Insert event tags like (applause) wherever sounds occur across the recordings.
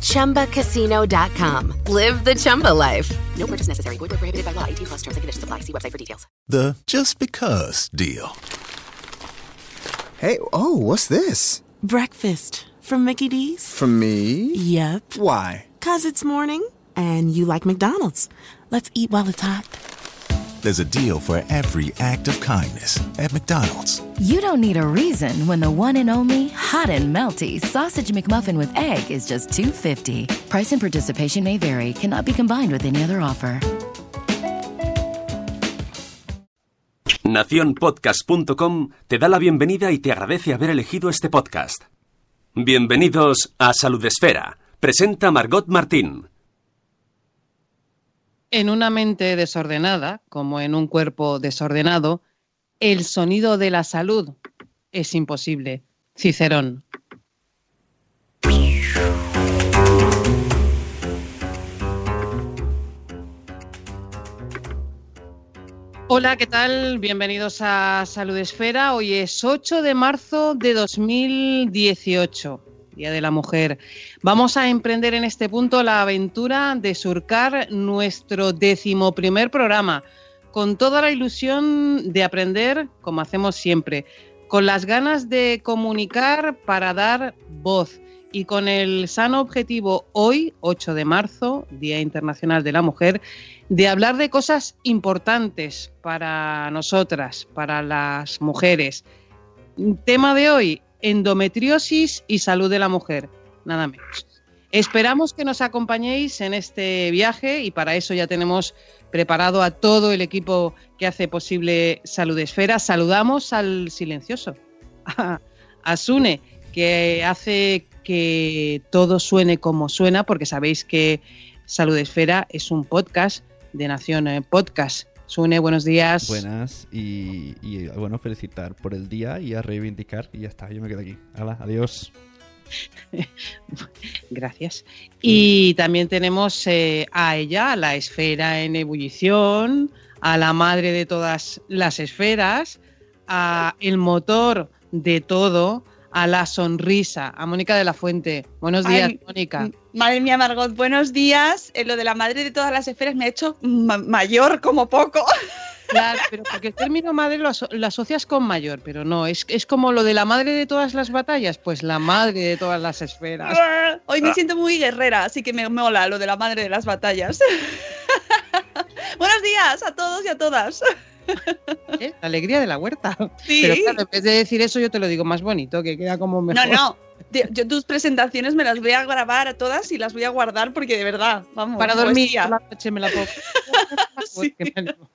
ChumbaCasino.com. Live the Chumba life. No purchase necessary. Void where prohibited by law. 18 plus terms and conditions apply. See website for details. The just because deal. Hey, oh, what's this? Breakfast from Mickey D's? From me? Yep. Why? Cause it's morning and you like McDonald's. Let's eat while it's hot. There's a deal for every act of kindness at McDonald's. You don't need a reason when the one and only hot and melty sausage McMuffin with egg is just 250. Price and participation may vary. Cannot be combined with any other offer. Naciónpodcast.com te da la bienvenida y te agradece haber elegido este podcast. Bienvenidos a Salud Esfera. Presenta Margot Martín. En una mente desordenada, como en un cuerpo desordenado, el sonido de la salud es imposible. Cicerón. Hola, ¿qué tal? Bienvenidos a Salud Esfera. Hoy es 8 de marzo de 2018, Día de la Mujer. Vamos a emprender en este punto la aventura de surcar nuestro decimoprimer programa, con toda la ilusión de aprender, como hacemos siempre, con las ganas de comunicar para dar voz y con el sano objetivo hoy, 8 de marzo, Día Internacional de la Mujer, de hablar de cosas importantes para nosotras, para las mujeres. Tema de hoy, endometriosis y salud de la mujer, nada menos. Esperamos que nos acompañéis en este viaje y para eso ya tenemos preparado a todo el equipo que hace posible Salud Esfera. Saludamos al silencioso, (laughs) a, Sune, que hace que todo suene como suena, porque sabéis que Salud Esfera es un podcast de Nación Podcast. Sune, buenos días. Buenas y, y, bueno, felicitar por el día y a reivindicar y ya está, yo me quedo aquí. Hala, adiós. (laughs) Gracias. Y también tenemos eh, a ella, a la esfera en ebullición, a la madre de todas las esferas, a el motor de todo, a la sonrisa, a Mónica de la Fuente. Buenos días, Ay, Mónica. Madre mía, Margot, buenos días. Eh, lo de la madre de todas las esferas me ha hecho ma- mayor como poco. (laughs) Claro, pero porque el término madre lo, aso- lo asocias con mayor, pero no, es, es como lo de la madre de todas las batallas, pues la madre de todas las esferas. (laughs) Hoy me siento muy guerrera, así que me mola lo de la madre de las batallas. (laughs) buenos días a todos y a todas. ¿Eh? La alegría de la huerta. Sí. Pero claro, en vez de decir eso, yo te lo digo más bonito, que queda como mejor. No, no. Yo tus presentaciones me las voy a grabar a todas y las voy a guardar porque de verdad, vamos. Para dormir la noche me la. (laughs) Sí. Animo.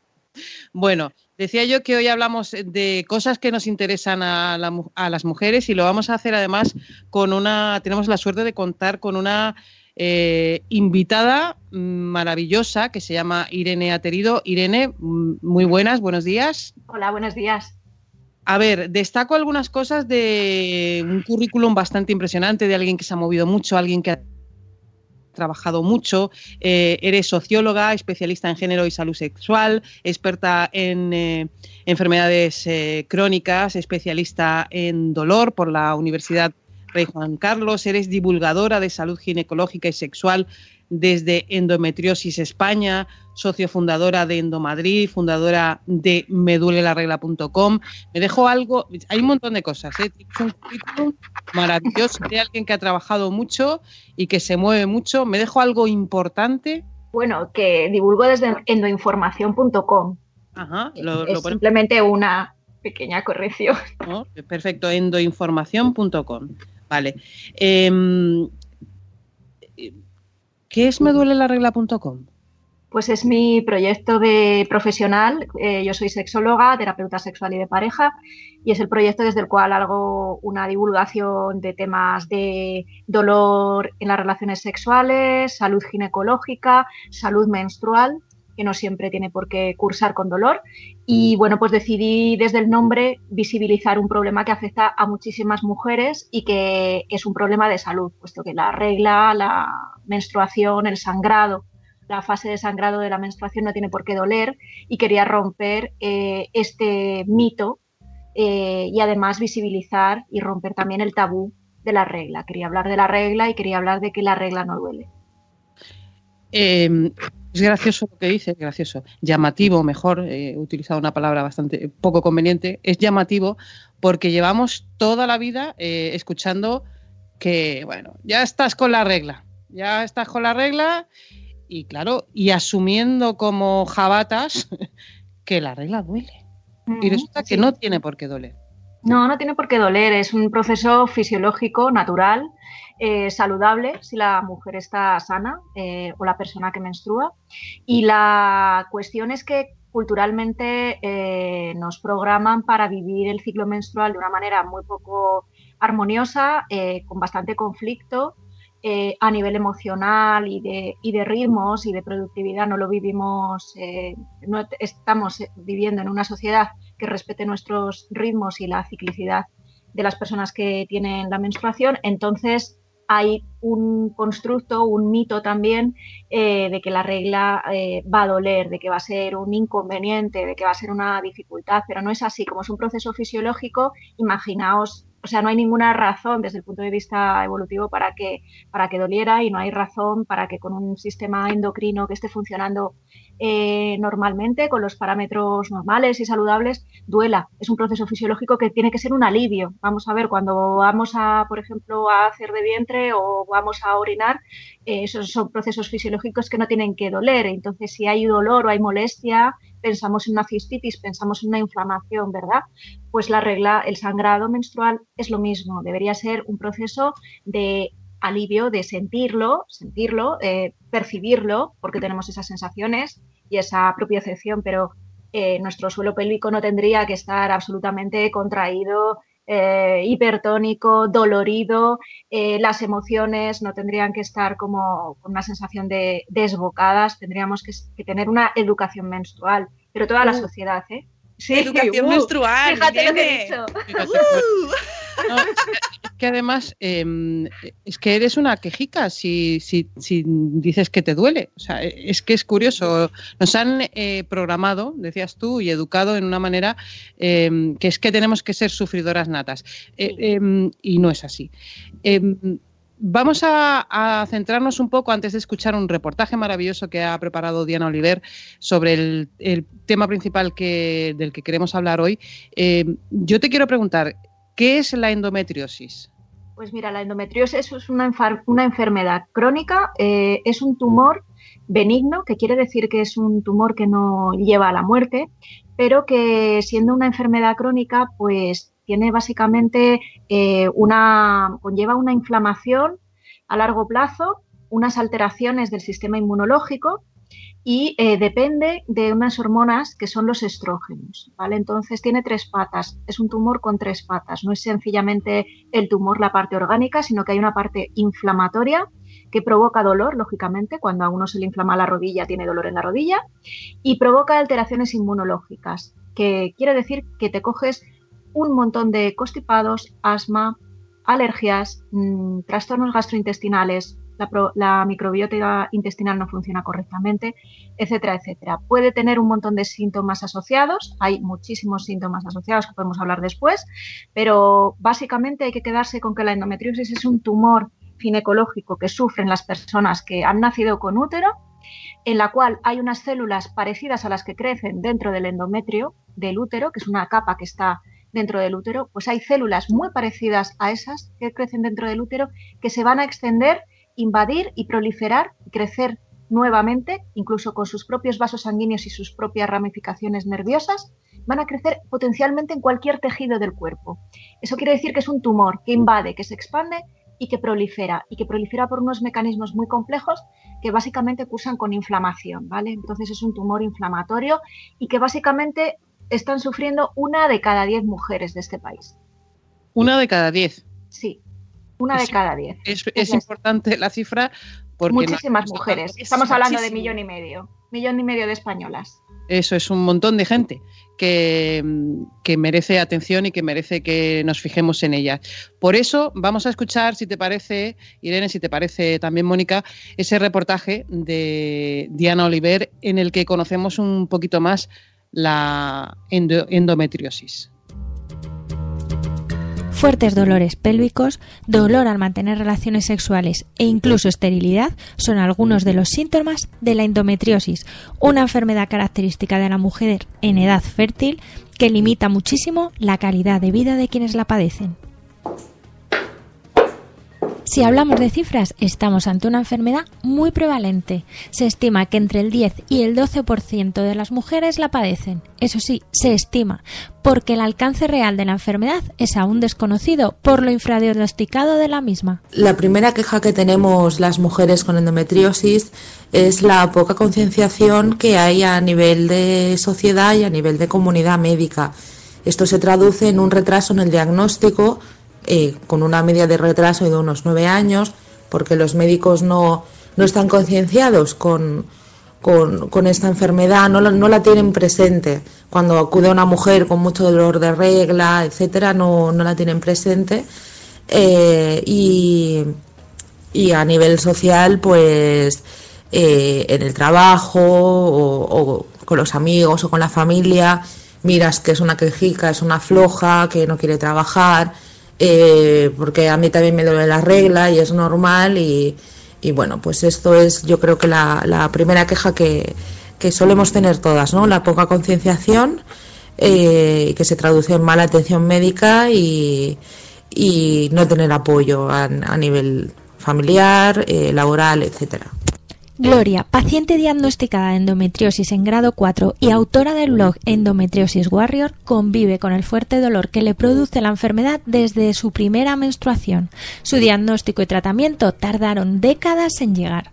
Bueno, decía yo que hoy hablamos de cosas que nos interesan a, la mu- a las mujeres y lo vamos a hacer además con una, tenemos la suerte de contar con una eh, invitada maravillosa que se llama Irene Aterido. Irene, mm, muy buenas, buenos días. Hola, buenos días. A ver, destaco algunas cosas de un currículum bastante impresionante de alguien que se ha movido mucho, alguien que ha trabajado mucho, eh, eres socióloga, especialista en género y salud sexual, experta en eh, enfermedades eh, crónicas, especialista en dolor por la Universidad Rey Juan Carlos, eres divulgadora de salud ginecológica y sexual desde Endometriosis España, socio fundadora de Endomadrid, fundadora de medulelarregla.com. Me dejo algo, hay un montón de cosas, ¿eh? Tienes un currículum maravilloso de alguien que ha trabajado mucho y que se mueve mucho. Me dejo algo importante. Bueno, que divulgo desde endoinformación.com. Ajá, lo, es lo simplemente una pequeña corrección. Perfecto, endoinformación.com. Vale. Em, ¿Qué es medulelarregla.com? Pues es mi proyecto de profesional. Eh, yo soy sexóloga, terapeuta sexual y de pareja, y es el proyecto desde el cual hago una divulgación de temas de dolor en las relaciones sexuales, salud ginecológica, salud menstrual que no siempre tiene por qué cursar con dolor. Y bueno, pues decidí desde el nombre visibilizar un problema que afecta a muchísimas mujeres y que es un problema de salud, puesto que la regla, la menstruación, el sangrado, la fase de sangrado de la menstruación no tiene por qué doler y quería romper eh, este mito eh, y además visibilizar y romper también el tabú de la regla. Quería hablar de la regla y quería hablar de que la regla no duele. Eh, es gracioso lo que dice, gracioso, llamativo, mejor, eh, he utilizado una palabra bastante poco conveniente, es llamativo porque llevamos toda la vida eh, escuchando que, bueno, ya estás con la regla, ya estás con la regla y claro, y asumiendo como jabatas (laughs) que la regla duele. Y resulta que no tiene por qué doler. No, no tiene por qué doler, es un proceso fisiológico, natural, eh, saludable si la mujer está sana eh, o la persona que menstrua. Y la cuestión es que culturalmente eh, nos programan para vivir el ciclo menstrual de una manera muy poco armoniosa, con bastante conflicto. a nivel emocional y de, y de, ritmos y de productividad no lo vivimos, no estamos viviendo en una sociedad que respete nuestros ritmos y la ciclicidad de las personas que tienen la menstruación. Entonces, hay un constructo, un mito también eh, de que la regla eh, va a doler, de que va a ser un inconveniente, de que va a ser una dificultad, pero no es así. Como es un proceso fisiológico, imaginaos o sea, no hay ninguna razón desde el punto de vista evolutivo para que, para que doliera y no hay razón para que con un sistema endocrino que esté funcionando eh, normalmente, con los parámetros normales y saludables, duela. Es un proceso fisiológico que tiene que ser un alivio. Vamos a ver, cuando vamos a, por ejemplo, a hacer de vientre o vamos a orinar, eh, esos son procesos fisiológicos que no tienen que doler. Entonces, si hay dolor o hay molestia, pensamos en una cistitis, pensamos en una inflamación, ¿verdad? Pues la regla, el sangrado menstrual es lo mismo. Debería ser un proceso de alivio de sentirlo, sentirlo, eh, percibirlo, porque tenemos esas sensaciones y esa propiocepción, pero eh, nuestro suelo pélvico no tendría que estar absolutamente contraído, eh, hipertónico, dolorido, las emociones no tendrían que estar como con una sensación de desbocadas, tendríamos que, tener una educación menstrual, pero toda la uh. sociedad, ¿eh? Sí, educación uh, menstrual. Fíjate lo que he dicho. es que además em, es que eres una quejica si, si, si, dices que te duele. O sea, es que es curioso. Nos han eh, programado, decías tú, y educado en una manera em, que es que tenemos que ser sufridoras natas. Eh, em, y no es así. Vamos a, centrarnos un poco antes de escuchar un reportaje maravilloso que ha preparado Diana Oliver sobre el, tema principal que, del que queremos hablar hoy. Eh, yo te quiero preguntar, ¿qué es la endometriosis? Pues mira, la endometriosis es una, enfermedad crónica, eh, es un tumor benigno, que quiere decir que es un tumor que no lleva a la muerte, pero que siendo una enfermedad crónica, pues tiene básicamente eh, una, conlleva una inflamación a largo plazo, unas alteraciones del sistema inmunológico y eh, depende de unas hormonas que son los estrógenos, ¿vale? Entonces tiene tres patas, es un tumor con tres patas, no es sencillamente el tumor la parte orgánica, sino que hay una parte inflamatoria que provoca dolor, lógicamente, cuando a uno se le inflama la rodilla tiene dolor en la rodilla, y provoca alteraciones inmunológicas, que quiere decir que te coges un montón de constipados, asma, alergias, mm, trastornos gastrointestinales, la, microbiota intestinal no funciona correctamente, etcétera, etcétera. Puede tener un montón de síntomas asociados, hay muchísimos síntomas asociados que podemos hablar después, pero básicamente hay que quedarse con que la endometriosis es un tumor ginecológico que sufren las personas que han nacido con útero, en la cual hay unas células parecidas a las que crecen dentro del endometrio del útero, que es una capa que está dentro del útero, pues hay células muy parecidas a esas que crecen dentro del útero que se van a extender, invadir y proliferar y crecer nuevamente, incluso con sus propios vasos sanguíneos y sus propias ramificaciones nerviosas, van a crecer potencialmente en cualquier tejido del cuerpo. Eso quiere decir que es un tumor que invade, que se expande y que prolifera, y que prolifera por unos mecanismos muy complejos que básicamente cursan con inflamación, ¿vale? Entonces es un tumor inflamatorio y que básicamente están sufriendo una de cada diez mujeres de este país. ¿Una de cada diez? Sí, una de cada diez. Es, importante la cifra Muchísimas mujeres. Estamos hablando de millón y medio. Millón y medio de españolas. Eso es un montón de gente que, que, merece atención y que merece que nos fijemos en ella. Por eso vamos a escuchar, si te parece, Irene, si te parece también, Mónica, ese reportaje de Diana Oliver en el que conocemos un poquito más la endometriosis fuertes dolores pélvicos, dolor al mantener relaciones sexuales e incluso esterilidad son algunos de los síntomas de la endometriosis, una enfermedad característica de la mujer en edad fértil que limita muchísimo la calidad de vida de quienes la padecen. Si hablamos de cifras, estamos ante una enfermedad muy prevalente. Se estima que entre el 10 y el 12% de las mujeres la padecen. Eso sí, se estima, porque el alcance real de la enfermedad es aún desconocido por lo infradiagnosticado de la misma. La primera queja que tenemos las mujeres con endometriosis es la poca concienciación que hay a nivel de sociedad y a nivel de comunidad médica. Esto se traduce en un retraso en el diagnóstico eh, con una media de retraso de unos nueve años, porque los médicos no, no están concienciados con, con, esta enfermedad, no, no, la tienen presente. Cuando acude una mujer con mucho dolor de regla, etcétera, no, no la tienen presente. Eh, y, y, a nivel social, pues eh, en el trabajo o, o, con los amigos o con la familia, miras que es una quejica, es una floja, que no quiere trabajar eh, porque a mí también me duele la regla y es normal y, bueno, pues esto es yo creo que la, primera queja que, solemos tener todas, ¿no? La poca concienciación eh, que se traduce en mala atención médica y, no tener apoyo a, nivel familiar, eh, laboral, etcétera. Gloria, paciente diagnosticada de endometriosis en grado 4 y autora del blog Endometriosis Warrior, convive con el fuerte dolor que le produce la enfermedad desde su primera menstruación. Su diagnóstico y tratamiento tardaron décadas en llegar.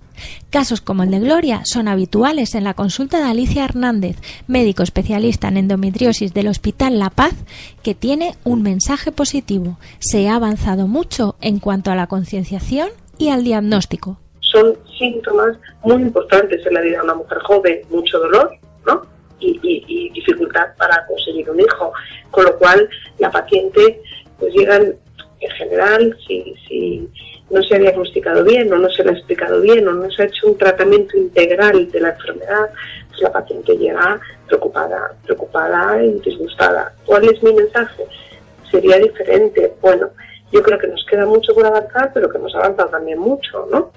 Casos como el de Gloria son habituales en la consulta de Alicia Hernández, médico especialista en endometriosis del Hospital La Paz, que tiene un mensaje positivo. Se ha avanzado mucho en cuanto a la concienciación y al diagnóstico son síntomas muy importantes en la vida de una mujer joven, mucho dolor, ¿no? Y, dificultad para conseguir un hijo, con lo cual la paciente pues llegan en general si, si no se ha diagnosticado bien o no se le ha explicado bien o no se ha hecho un tratamiento integral de la enfermedad, pues la paciente llega preocupada, preocupada y disgustada. ¿Cuál es mi mensaje? Sería diferente. Bueno, yo creo que nos queda mucho por avanzar, pero que hemos avanzado también mucho, ¿no?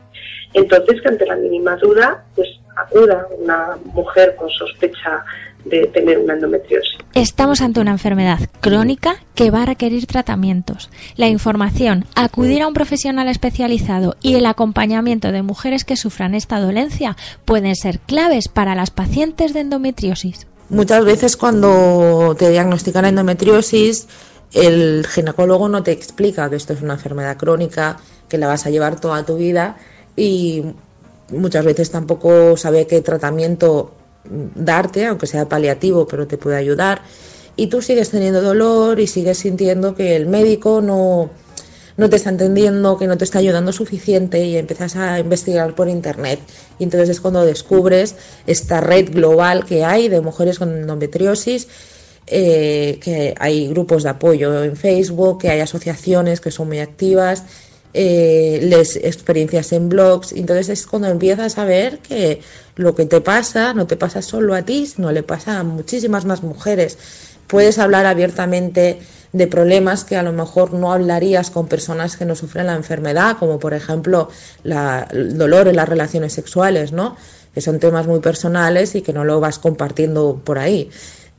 Entonces, que ante la mínima duda, pues acuda una mujer con sospecha de tener una endometriosis. Estamos ante una enfermedad crónica que va a requerir tratamientos. La información, acudir a un profesional especializado y el acompañamiento de mujeres que sufran esta dolencia pueden ser claves para las pacientes de endometriosis. Muchas veces cuando te diagnostican endometriosis, el ginecólogo no te explica que esto es una enfermedad crónica, que la vas a llevar toda tu vida y muchas veces tampoco sabe qué tratamiento darte, aunque sea paliativo, pero te puede ayudar. Y tú sigues teniendo dolor y sigues sintiendo que el médico no, no te está entendiendo, que no te está ayudando suficiente y empiezas a investigar por internet. Y entonces es cuando descubres esta red global que hay de mujeres con endometriosis, eh, que hay grupos de apoyo en Facebook, que hay asociaciones que son muy activas eh, les experiencias en blogs. Entonces es cuando empiezas a ver que lo que te pasa no te pasa solo a ti, no le pasa a muchísimas más mujeres. Puedes hablar abiertamente de problemas que a lo mejor no hablarías con personas que no sufren la enfermedad, como por ejemplo la, el dolor en las relaciones sexuales, ¿no? que son temas muy personales y que no lo vas compartiendo por ahí.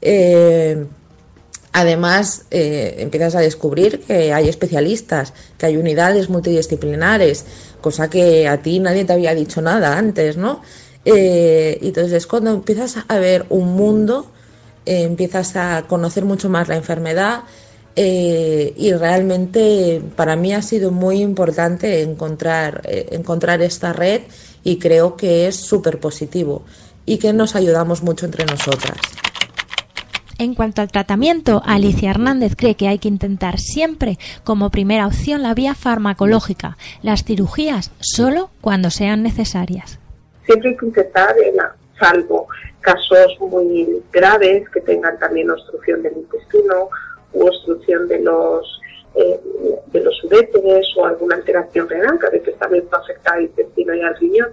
Eh, Además, eh, empiezas a descubrir que hay especialistas, que hay unidades multidisciplinares, cosa que a ti nadie te había dicho nada antes, ¿no? Eh, y entonces es cuando empiezas a ver un mundo, eh, empiezas a conocer mucho más la enfermedad y realmente para mí ha sido muy importante encontrar, encontrar esta red y creo que es súper positivo y que nos ayudamos mucho entre nosotras. En cuanto al tratamiento, Alicia Hernández cree que hay que intentar siempre como primera opción la vía farmacológica, las cirugías solo cuando sean necesarias. Siempre hay que intentar, salvo casos muy graves que tengan también obstrucción del intestino u obstrucción de los eh, de los uréteres o alguna alteración renal, que a veces también puede afectar al intestino y al riñón,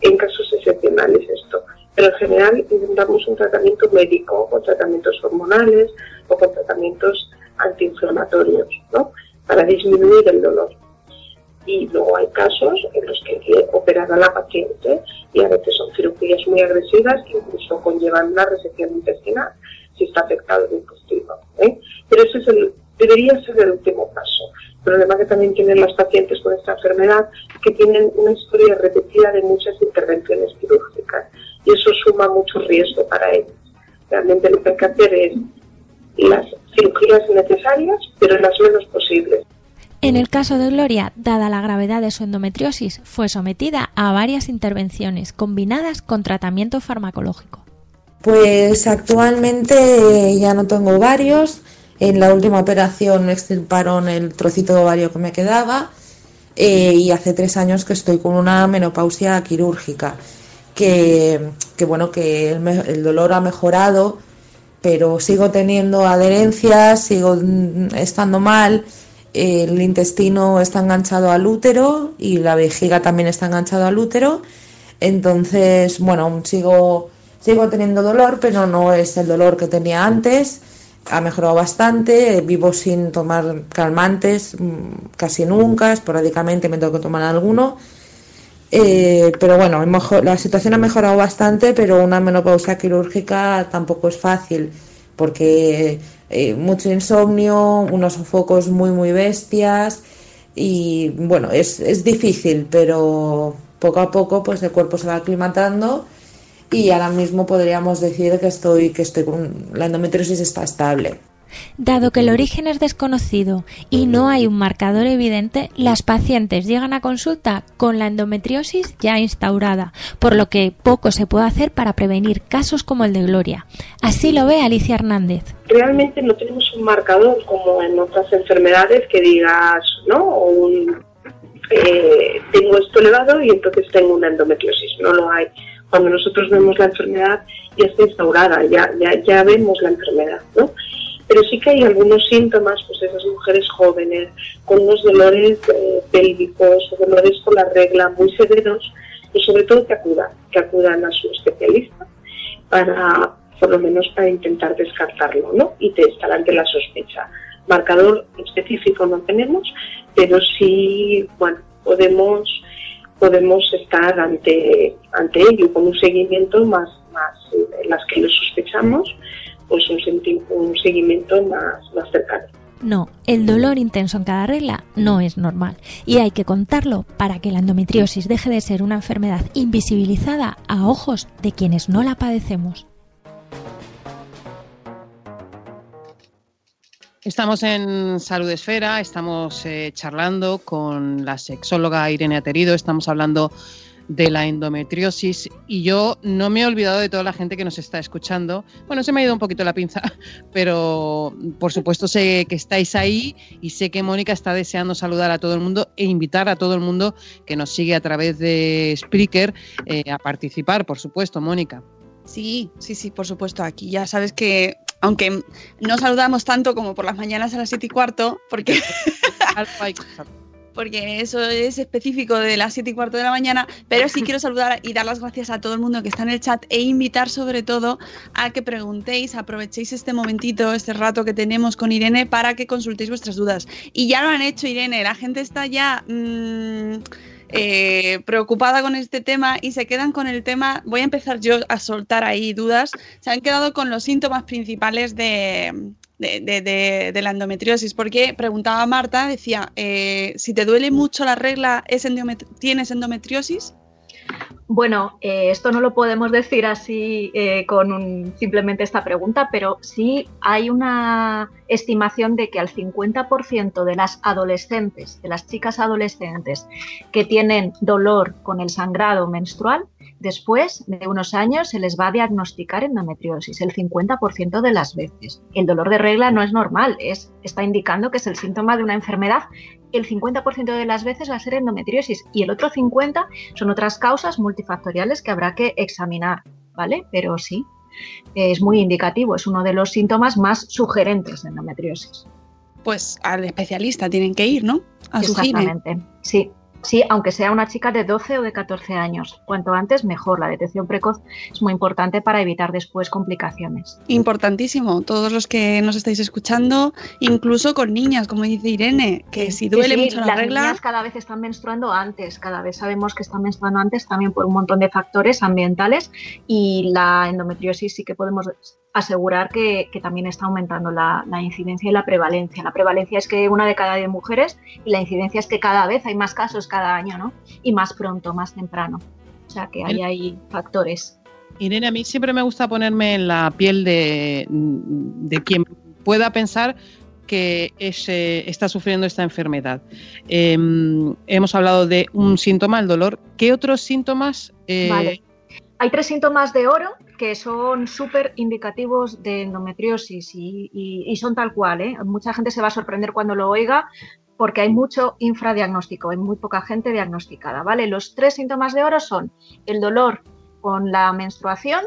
en casos excepcionales esto. Pero en general intentamos un tratamiento médico con tratamientos hormonales o con tratamientos antiinflamatorios, ¿no? Para disminuir el dolor. Y luego hay casos en los que hay que operar a la paciente y a veces son cirugías muy agresivas que incluso conllevan una resección intestinal si está afectado el intestino. ¿eh? Pero ese es el, debería ser el último paso. El problema que también tienen las pacientes con esta enfermedad es que tienen una historia repetida de muchas intervenciones quirúrgicas y eso suma mucho riesgo para ellas. Realmente lo que hay que hacer es las cirugías necesarias, pero las menos posibles. En el caso de Gloria, dada la gravedad de su endometriosis, fue sometida a varias intervenciones combinadas con tratamiento farmacológico. Pues actualmente ya no tengo ovarios. En la última operación me extirparon el trocito de ovario que me quedaba eh, y hace tres años que estoy con una menopausia quirúrgica. Que, bueno, que el, dolor ha mejorado, pero sigo teniendo adherencias, sigo mm, estando mal, el intestino está enganchado al útero y la vejiga también está enganchado al útero. Entonces, bueno, sigo, sigo teniendo dolor, pero no es el dolor que tenía antes. Ha mejorado bastante, vivo sin tomar calmantes mm, casi nunca, esporádicamente me tengo que tomar alguno. Eh, pero bueno, la situación ha mejorado bastante, pero una menopausia quirúrgica tampoco es fácil, porque eh, mucho insomnio, unos sofocos muy, muy bestias y bueno, es, es difícil, pero poco a poco pues el cuerpo se va aclimatando y ahora mismo podríamos decir que estoy que estoy con la endometriosis está estable. Dado que el origen es desconocido y no hay un marcador evidente, las pacientes llegan a consulta con la endometriosis ya instaurada, por lo que poco se puede hacer para prevenir casos como el de Gloria. Así lo ve Alicia Hernández. Realmente no tenemos un marcador como en otras enfermedades que digas, ¿no? Eh, tengo esto elevado y entonces tengo una endometriosis. No lo hay. Cuando nosotros vemos la enfermedad ya está instaurada, ya, ya, ya vemos la enfermedad, ¿no? Pero sí que hay algunos síntomas, pues esas mujeres jóvenes con unos dolores eh, pélvicos o dolores con la regla muy severos y sobre todo que acudan, que acudan a su especialista para, por lo menos para intentar descartarlo, ¿no? Y te estar ante la sospecha. Marcador específico no tenemos, pero sí, bueno, podemos podemos estar ante ante ello con un seguimiento más más en las que lo sospechamos pues un, un seguimiento más, más cercano. No, el dolor intenso en cada regla no es normal y hay que contarlo para que la endometriosis deje de ser una enfermedad invisibilizada a ojos de quienes no la padecemos. Estamos en Salud Esfera, estamos eh, charlando con la sexóloga Irene Aterido, estamos hablando de la endometriosis y yo no me he olvidado de toda la gente que nos está escuchando. Bueno, se me ha ido un poquito la pinza, (laughs) pero por supuesto sé que estáis ahí y sé que Mónica está deseando saludar a todo el mundo e invitar a todo el mundo que nos sigue a través de Spreaker eh, a participar, por supuesto, Mónica. Sí, sí, sí, por supuesto. Aquí ya sabes que, aunque no saludamos tanto como por las mañanas a las siete y cuarto, porque (laughs) porque eso es específico de las 7 y cuarto de la mañana, pero sí quiero saludar y dar las gracias a todo el mundo que está en el chat e invitar sobre todo a que preguntéis, aprovechéis este momentito, este rato que tenemos con Irene para que consultéis vuestras dudas. Y ya lo han hecho, Irene, la gente está ya... Mm, eh, preocupada con este tema y se quedan con el tema, voy a empezar yo a soltar ahí dudas, se han quedado con los síntomas principales de, de, la endometriosis, porque preguntaba Marta, decía, eh, si te duele mucho la regla, ¿es ¿tienes endometriosis? Bueno, eh, esto no lo podemos decir así eh, con simplemente esta pregunta, pero sí hay una estimación de que al 50% de las adolescentes, de las chicas adolescentes que tienen dolor con el sangrado menstrual, después de unos años se les va a diagnosticar endometriosis, el 50% de las veces. El dolor de regla no es normal, es, está indicando que es el síntoma de una enfermedad. El 50% de las veces va a ser endometriosis y el otro 50% son otras causas multifactoriales que habrá que examinar, ¿vale? Pero sí, es muy indicativo, es uno de los síntomas más sugerentes de endometriosis. Pues al especialista tienen que ir, ¿no? A su Exactamente, sí. Sí, aunque sea una chica de 12 o de 14 años. Cuanto antes, mejor. La detección precoz es muy importante para evitar después complicaciones. Importantísimo. Todos los que nos estáis escuchando, incluso con niñas, como dice Irene, que si duele mucho la las regla. niñas cada vez están menstruando antes. Cada vez sabemos que están menstruando antes también por un montón de factores ambientales y la endometriosis sí que podemos asegurar que, que también está aumentando la, la, incidencia y la prevalencia. La prevalencia es que una de cada diez mujeres y la incidencia es que cada vez hay más casos cada año, ¿no? Y más pronto, más temprano. O sea que ahí hay factores. Irene, a mí siempre me gusta ponerme en la piel de, de quien pueda pensar que es, eh, está sufriendo esta enfermedad. Eh, hemos hablado de un síntoma, el dolor. ¿Qué otros síntomas? Eh, vale. Hay tres síntomas de oro que son súper indicativos de endometriosis y, son tal cual. ¿eh? Mucha gente se va a sorprender cuando lo oiga porque hay mucho infradiagnóstico, hay muy poca gente diagnosticada. ¿vale? Los tres síntomas de oro son el dolor con la menstruación,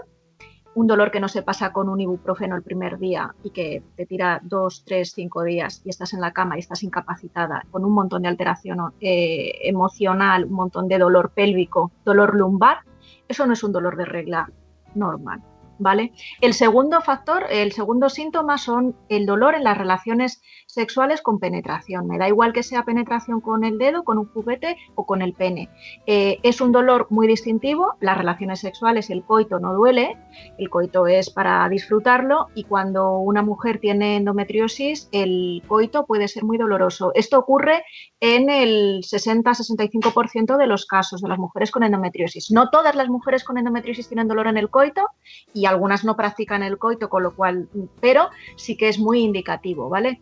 un dolor que no se pasa con un ibuprofeno el primer día y que te tira dos, tres, cinco días y estás en la cama y estás incapacitada, con un montón de alteración eh, emocional, un montón de dolor pélvico, dolor lumbar, eso no es un dolor de regla normal. ¿Vale? El segundo factor, el segundo síntoma son el dolor en las relaciones sexuales con penetración. Me da igual que sea penetración con el dedo, con un juguete o con el pene. Eh, es un dolor muy distintivo. Las relaciones sexuales, el coito no duele, el coito es para disfrutarlo y cuando una mujer tiene endometriosis, el coito puede ser muy doloroso. Esto ocurre en el 60-65% de los casos de las mujeres con endometriosis. No todas las mujeres con endometriosis tienen dolor en el coito y algunas no practican el coito, con lo cual, pero sí que es muy indicativo, ¿vale?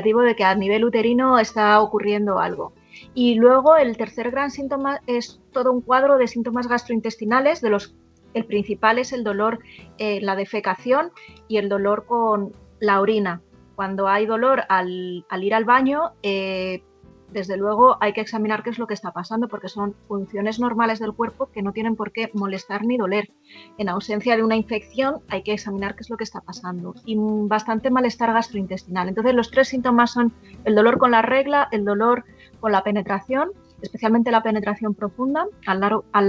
De que a nivel uterino está ocurriendo algo. Y luego el tercer gran síntoma es todo un cuadro de síntomas gastrointestinales, de los el principal es el dolor en eh, la defecación y el dolor con la orina. Cuando hay dolor al, al ir al baño, eh, desde luego hay que examinar qué es lo que está pasando porque son funciones normales del cuerpo que no tienen por qué molestar ni doler. En ausencia de una infección hay que examinar qué es lo que está pasando y bastante malestar gastrointestinal. Entonces los tres síntomas son el dolor con la regla, el dolor con la penetración, especialmente la penetración profunda al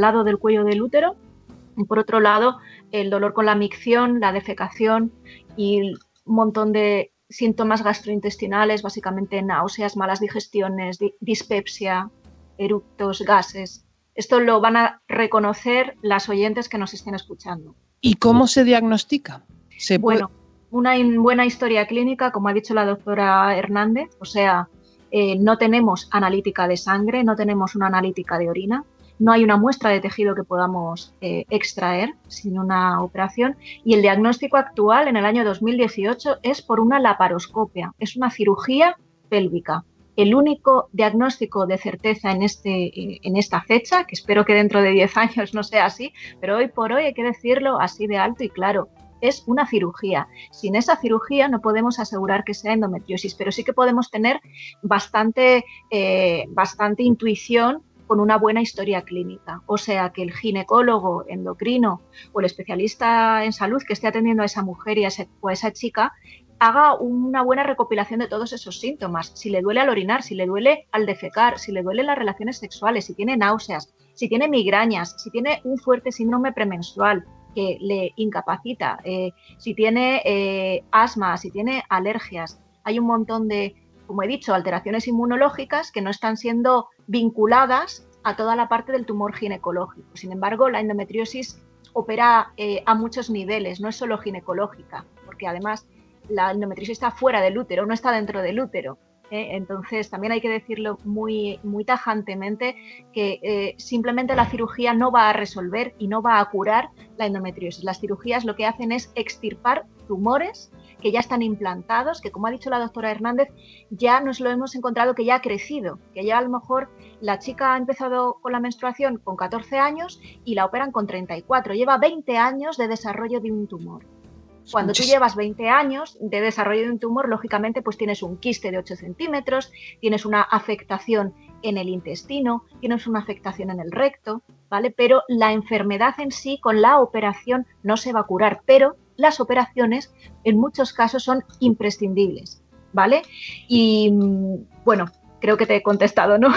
lado, del cuello del útero y por otro lado el dolor con la micción, la defecación y un montón de síntomas gastrointestinales, básicamente náuseas, malas digestiones, dispepsia, eructos, gases. Esto lo van a reconocer las oyentes que nos estén escuchando. ¿Y cómo se diagnostica? ¿Se bueno, una buena historia clínica, como ha dicho la doctora Hernández, o sea, eh, no tenemos analítica de sangre, no tenemos una analítica de orina, no hay una muestra de tejido que podamos eh, extraer sin una operación y el diagnóstico actual en el año 2018 es por una laparoscopia, es una cirugía pélvica. El único diagnóstico de certeza en, este, eh, en esta fecha, que espero que dentro de 10 años no sea así, pero hoy por hoy hay que decirlo así de alto y claro, es una cirugía. Sin esa cirugía no podemos asegurar que sea endometriosis, pero sí que podemos tener bastante, eh, bastante intuición con una buena historia clínica. O sea, que el ginecólogo, endocrino o el especialista en salud que esté atendiendo a esa mujer y a ese, o a esa chica haga una buena recopilación de todos esos síntomas. Si le duele al orinar, si le duele al defecar, si le duelen las relaciones sexuales, si tiene náuseas, si tiene migrañas, si tiene un fuerte síndrome premenstrual que le incapacita, eh, si tiene eh, asma, si tiene alergias. Hay un montón de, como he dicho, alteraciones inmunológicas que no están siendo vinculadas a toda la parte del tumor ginecológico. Sin embargo, la endometriosis opera eh, a muchos niveles, no es solo ginecológica, porque además la endometriosis está fuera del útero, no está dentro del útero. ¿eh? Entonces, también hay que decirlo muy, muy tajantemente que eh, simplemente la cirugía no va a resolver y no va a curar la endometriosis. Las cirugías lo que hacen es extirpar tumores que ya están implantados, que como ha dicho la doctora Hernández, ya nos lo hemos encontrado que ya ha crecido, que ya a lo mejor la chica ha empezado con la menstruación con 14 años y la operan con 34, lleva 20 años de desarrollo de un tumor. Cuando tú llevas 20 años de desarrollo de un tumor, lógicamente, pues tienes un quiste de 8 centímetros, tienes una afectación en el intestino, tienes una afectación en el recto, ¿vale? Pero la enfermedad en sí, con la operación, no se va a curar, pero las operaciones en muchos casos son imprescindibles, ¿vale? Y mm, bueno, creo que te he contestado, ¿no?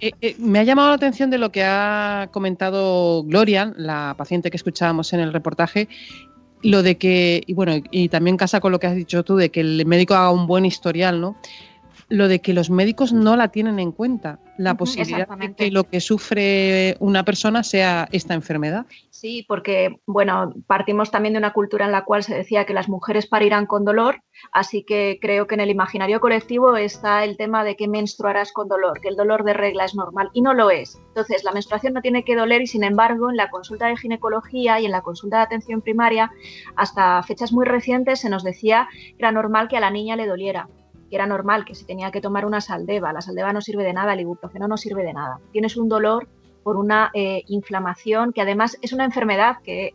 Eh, eh, me ha llamado la atención de lo que ha comentado Gloria, la paciente que escuchábamos en el reportaje, lo de que, y bueno, y también casa con lo que has dicho tú, de que el médico haga un buen historial, ¿no? Lo de que los médicos no la tienen en cuenta, la posibilidad de que lo que sufre una persona sea esta enfermedad. Sí, porque, bueno, partimos también de una cultura en la cual se decía que las mujeres parirán con dolor, así que creo que en el imaginario colectivo está el tema de que menstruarás con dolor, que el dolor de regla es normal y no lo es. Entonces, la menstruación no tiene que doler y, sin embargo, en la consulta de ginecología y en la consulta de atención primaria, hasta fechas muy recientes se nos decía que era normal que a la niña le doliera que era normal, que se tenía que tomar una saldeva. La saldeva no sirve de nada, el ibuprofeno no sirve de nada. Tienes un dolor por una eh, inflamación que además es una enfermedad que,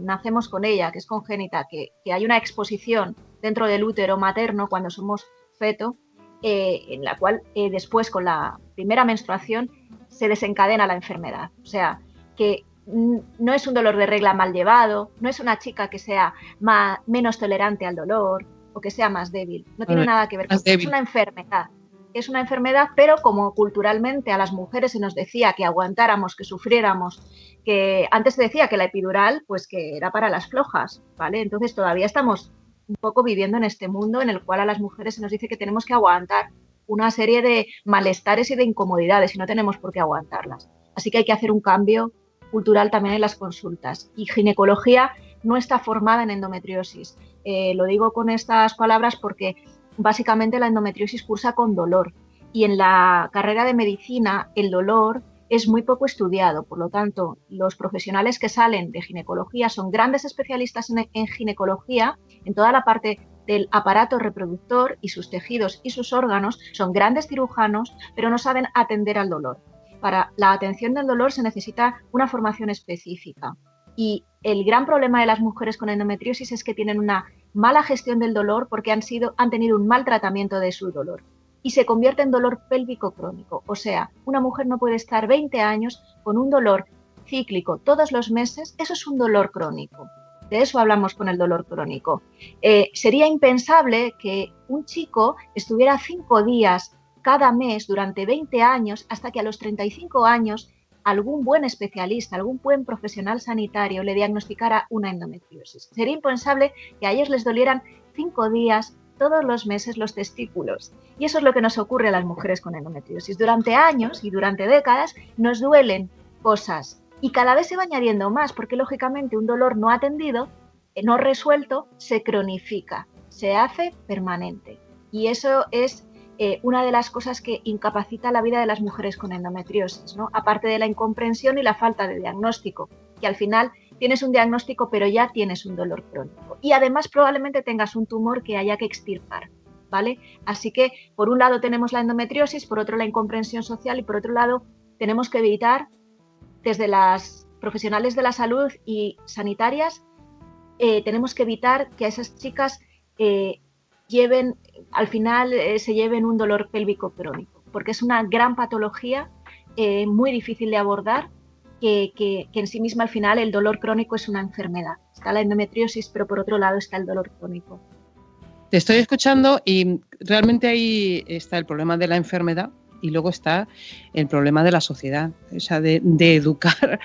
nacemos con ella, que es congénita, que, hay una exposición dentro del útero materno cuando somos feto, eh, en la cual eh, después con la primera menstruación se desencadena la enfermedad. O sea, que no es un dolor de regla mal llevado, no es una chica que sea más, menos tolerante al dolor o que sea más débil. No tiene nada que ver con eso. Es una enfermedad es una enfermedad, pero como culturalmente a las mujeres se nos decía que aguantáramos, que sufriéramos, que antes se decía que la epidural, pues que era para las flojas, ¿vale? Entonces todavía estamos un poco viviendo en este mundo en el cual a las mujeres se nos dice que tenemos que aguantar una serie de malestares y de incomodidades y no tenemos por qué aguantarlas. Así que hay que hacer un cambio cultural también en las consultas. Y ginecología no está formada en endometriosis. Eh, lo digo con estas palabras porque básicamente la endometriosis cursa con dolor y en la carrera de medicina el dolor es muy poco estudiado, por lo tanto, los profesionales que salen de ginecología son grandes especialistas en, ginecología, en toda la parte del aparato reproductor y sus tejidos y sus órganos, son grandes cirujanos, pero no saben atender al dolor. Para la atención del dolor se necesita una formación específica. Y el gran problema de las mujeres con endometriosis es que tienen una mala gestión del dolor porque han, sido, han tenido un mal tratamiento de su dolor y se convierte en dolor pélvico crónico. O sea, una mujer no puede estar 20 años con un dolor cíclico todos los meses, eso es un dolor crónico. De eso hablamos con el dolor crónico. Eh, sería impensable que un chico estuviera cinco días cada mes durante 20 años hasta que a los 35 años algún buen especialista, algún buen profesional sanitario le diagnosticara una endometriosis. Sería impensable que a ellos les dolieran cinco días todos los meses los testículos. Y eso es lo que nos ocurre a las mujeres con endometriosis. Durante años y durante décadas nos duelen cosas y cada vez se va añadiendo más porque lógicamente un dolor no atendido, eh, no resuelto, se cronifica, se hace permanente. Y eso es eh, una de las cosas que incapacita la vida de las mujeres con endometriosis, ¿no? aparte de la incomprensión y la falta de diagnóstico, que al final tienes un diagnóstico pero ya tienes un dolor crónico. Y además probablemente tengas un tumor que haya que extirpar. ¿Vale? Así que por un lado tenemos la endometriosis, por otro la incomprensión social y por otro lado tenemos que evitar desde las profesionales de la salud y sanitarias, eh, tenemos que evitar que a esas chicas eh, lleven, al final eh, se lleven un dolor pélvico crónico, porque es una gran patología eh, muy difícil de abordar, que, que, en sí misma al final el dolor crónico es una enfermedad. Está la endometriosis, pero por otro lado está el dolor crónico. Te estoy escuchando y realmente ahí está el problema de la enfermedad y luego está el problema de la sociedad, o sea, de, educar.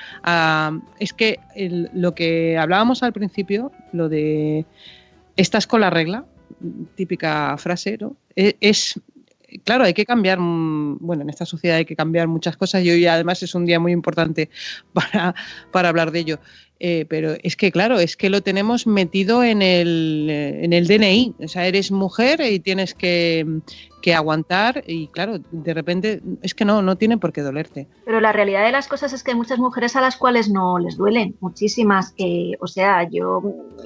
Es que lo que hablábamos al principio, lo de estás con la regla, típica frase, ¿no? E, es, claro, hay que cambiar, mm, bueno, en esta sociedad hay que cambiar muchas cosas y hoy además es un día muy importante (laughs) para, para hablar de ello. Eh, pero es que, claro, es que lo tenemos metido en el, eh, en el DNI. O sea, eres mujer y tienes que, que, aguantar y, claro, de repente es que no, no tiene por qué dolerte. Pero la realidad de las cosas es que hay muchas mujeres a las cuales no les duelen, muchísimas. Eh, o sea, yo,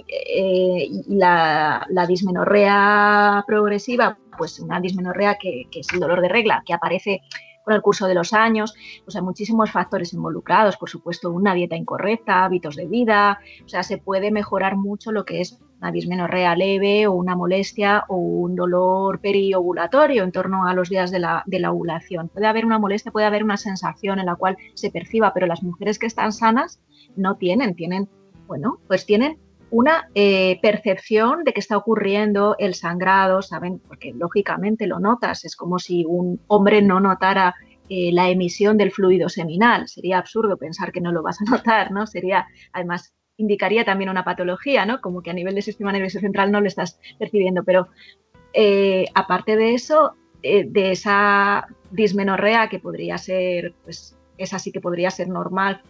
eh, la, la, dismenorrea progresiva, pues una dismenorrea que, que es el dolor de regla, que aparece con el curso de los años, pues hay muchísimos factores involucrados, por supuesto, una dieta incorrecta, hábitos de vida, o sea, se puede mejorar mucho lo que es una dismenorrea leve o una molestia o un dolor periovulatorio en torno a los días de la, de la ovulación. Puede haber una molestia, puede haber una sensación en la cual se perciba, pero las mujeres que están sanas no tienen, tienen, bueno, pues tienen una eh, percepción de que está ocurriendo el sangrado, ¿saben? Porque lógicamente lo notas, es como si un hombre no notara eh, la emisión del fluido seminal. Sería absurdo pensar que no lo vas a (laughs) notar, ¿no? Sería, además, indicaría también una patología, ¿no? Como que a nivel del sistema nervioso central no lo estás percibiendo. Pero eh, aparte de eso, de esa dismenorrea que podría ser, pues, esa sí que podría ser normal.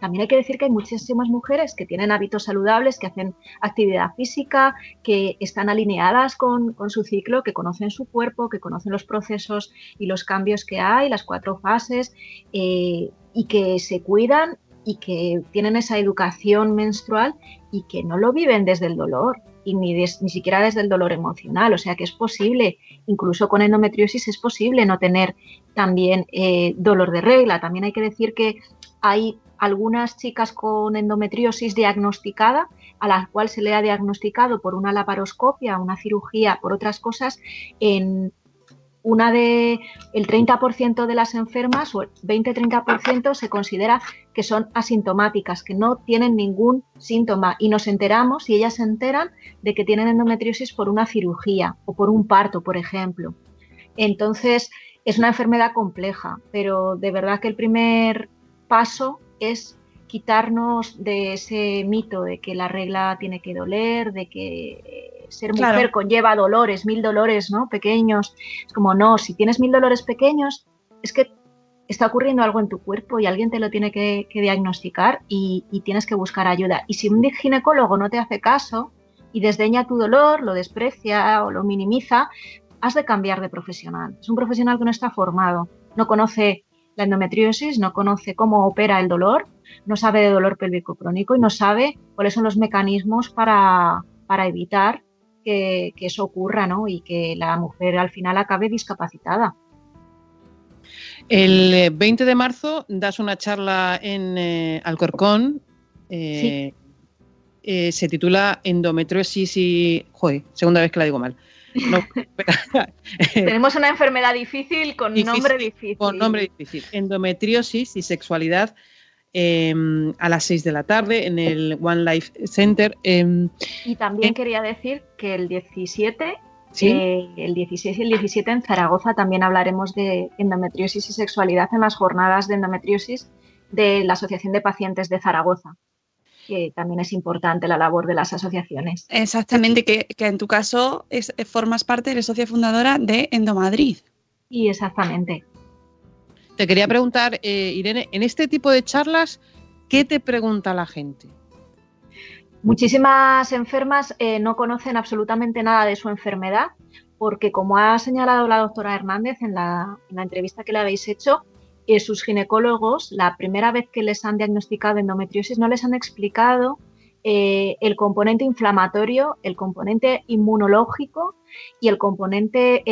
También hay que decir que hay muchísimas mujeres que tienen hábitos saludables, que hacen actividad física, que están alineadas con, su ciclo, que conocen su cuerpo, que conocen los procesos y los cambios que hay, las cuatro fases, eh, y que se cuidan y que tienen esa educación menstrual y que no lo viven desde el dolor y ni, ni siquiera desde el dolor emocional. O sea que es posible, incluso con endometriosis es posible no tener también eh, dolor de regla. También hay que decir que hay algunas chicas con endometriosis diagnosticada, a las cuales se le ha diagnosticado por una laparoscopia, una cirugía, por otras cosas, en una de el 30% de las enfermas o el 20-30% se considera que son asintomáticas, que no tienen ningún síntoma y nos enteramos y ellas se enteran de que tienen endometriosis por una cirugía o por un parto, por ejemplo. Entonces, es una enfermedad compleja, pero de verdad que el primer paso es quitarnos de ese mito de que la regla tiene que doler, de que ser mujer conlleva dolores, mil dolores, ¿no? Pequeños. Es como, no, si tienes mil dolores pequeños, es que está ocurriendo algo en tu cuerpo y alguien te lo tiene que, diagnosticar y, tienes que buscar ayuda. Y si un ginecólogo no te hace caso y desdeña tu dolor, lo desprecia o lo minimiza, has de cambiar de profesional. Es un profesional que no está formado, no conoce la endometriosis, no conoce cómo opera el dolor, no sabe de dolor pélvico crónico y no sabe cuáles son los mecanismos para, para evitar que, eso ocurra ¿no? y que la mujer al final acabe discapacitada. El 20 eh, de marzo das una charla en eh, Alcorcón. Eh, se titula Endometriosis y. Joder, segunda vez que la digo mal. (laughs) Tenemos una enfermedad difícil con nombre difícil. Con nombre difícil. Endometriosis y sexualidad Em, a las 6 de la tarde en el One Life Center. Em, y también quería decir que el 17, eh, el 16 y el 17 en Zaragoza también hablaremos de endometriosis y sexualidad en las jornadas de endometriosis de la Asociación de Pacientes de Zaragoza que también es importante la labor de las asociaciones. Exactamente, que, en tu caso es, formas parte, de la socia fundadora de Endomadrid. Y exactamente. Te quería preguntar, eh, Irene, en este tipo de charlas, ¿qué te pregunta la gente? Muchísimas enfermas eh, no conocen absolutamente nada de su enfermedad porque, como ha señalado la doctora Hernández en la, entrevista que le habéis hecho, eh, sus ginecólogos, la primera vez que les han diagnosticado endometriosis, no les han explicado el componente inflamatorio, el componente inmunológico y el componente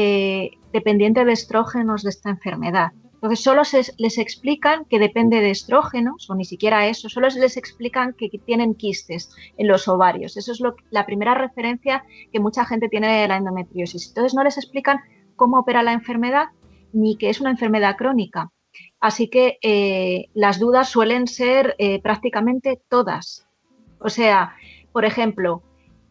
dependiente de estrógenos de esta enfermedad. Entonces, solo les explican que depende de estrógenos, o ni siquiera eso, solo les explican que tienen quistes en los ovarios. Eso es lo, la primera referencia que mucha gente tiene de la endometriosis. Entonces, no les explican cómo opera la enfermedad ni que es una enfermedad crónica. Así que eh, las dudas suelen ser eh, prácticamente todas. O sea, por ejemplo,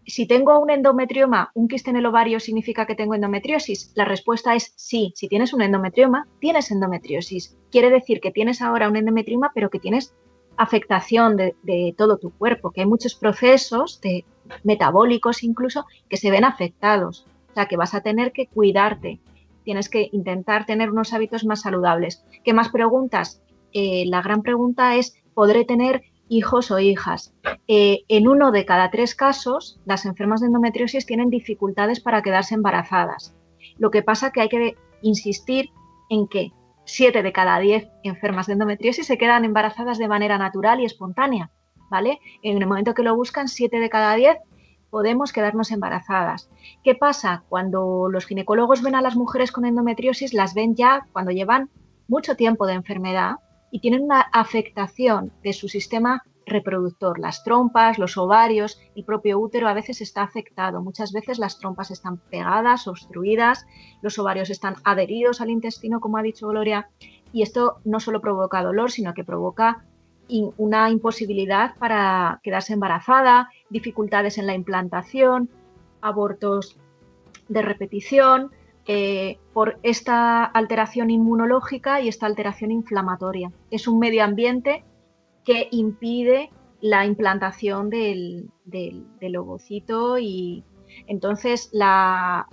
si tengo un endometrioma, un quiste en el ovario significa que tengo endometriosis. La respuesta es sí. Si tienes un endometrioma, tienes endometriosis. Quiere decir que tienes ahora un endometrioma, pero que tienes afectación de, todo tu cuerpo, que hay muchos procesos de, metabólicos incluso que se ven afectados. O sea, que vas a tener que cuidarte. Tienes que intentar tener unos hábitos más saludables. ¿Qué más preguntas? Eh, la gran pregunta es, ¿podré tener hijos o hijas. Eh, en uno de cada tres casos, las enfermas de endometriosis tienen dificultades para quedarse embarazadas. Lo que pasa que hay que insistir en que siete de cada diez enfermas de endometriosis se quedan embarazadas de manera natural y espontánea, ¿vale? En el momento que lo buscan, siete de cada diez podemos quedarnos embarazadas. ¿Qué pasa? Cuando los ginecólogos ven a las mujeres con endometriosis, las ven ya cuando llevan mucho tiempo de enfermedad y tienen una afectación de su sistema reproductor. Las trompas, los ovarios, el propio útero a veces está afectado. Muchas veces las trompas están pegadas, obstruidas, los ovarios están adheridos al intestino, como ha dicho Gloria, y esto no solo provoca dolor, sino que provoca una imposibilidad para quedarse embarazada, dificultades en la implantación, abortos de repetición, eh, por esta alteración inmunológica y esta alteración inflamatoria. Es un medio ambiente que impide la implantación del, ovocito y entonces la,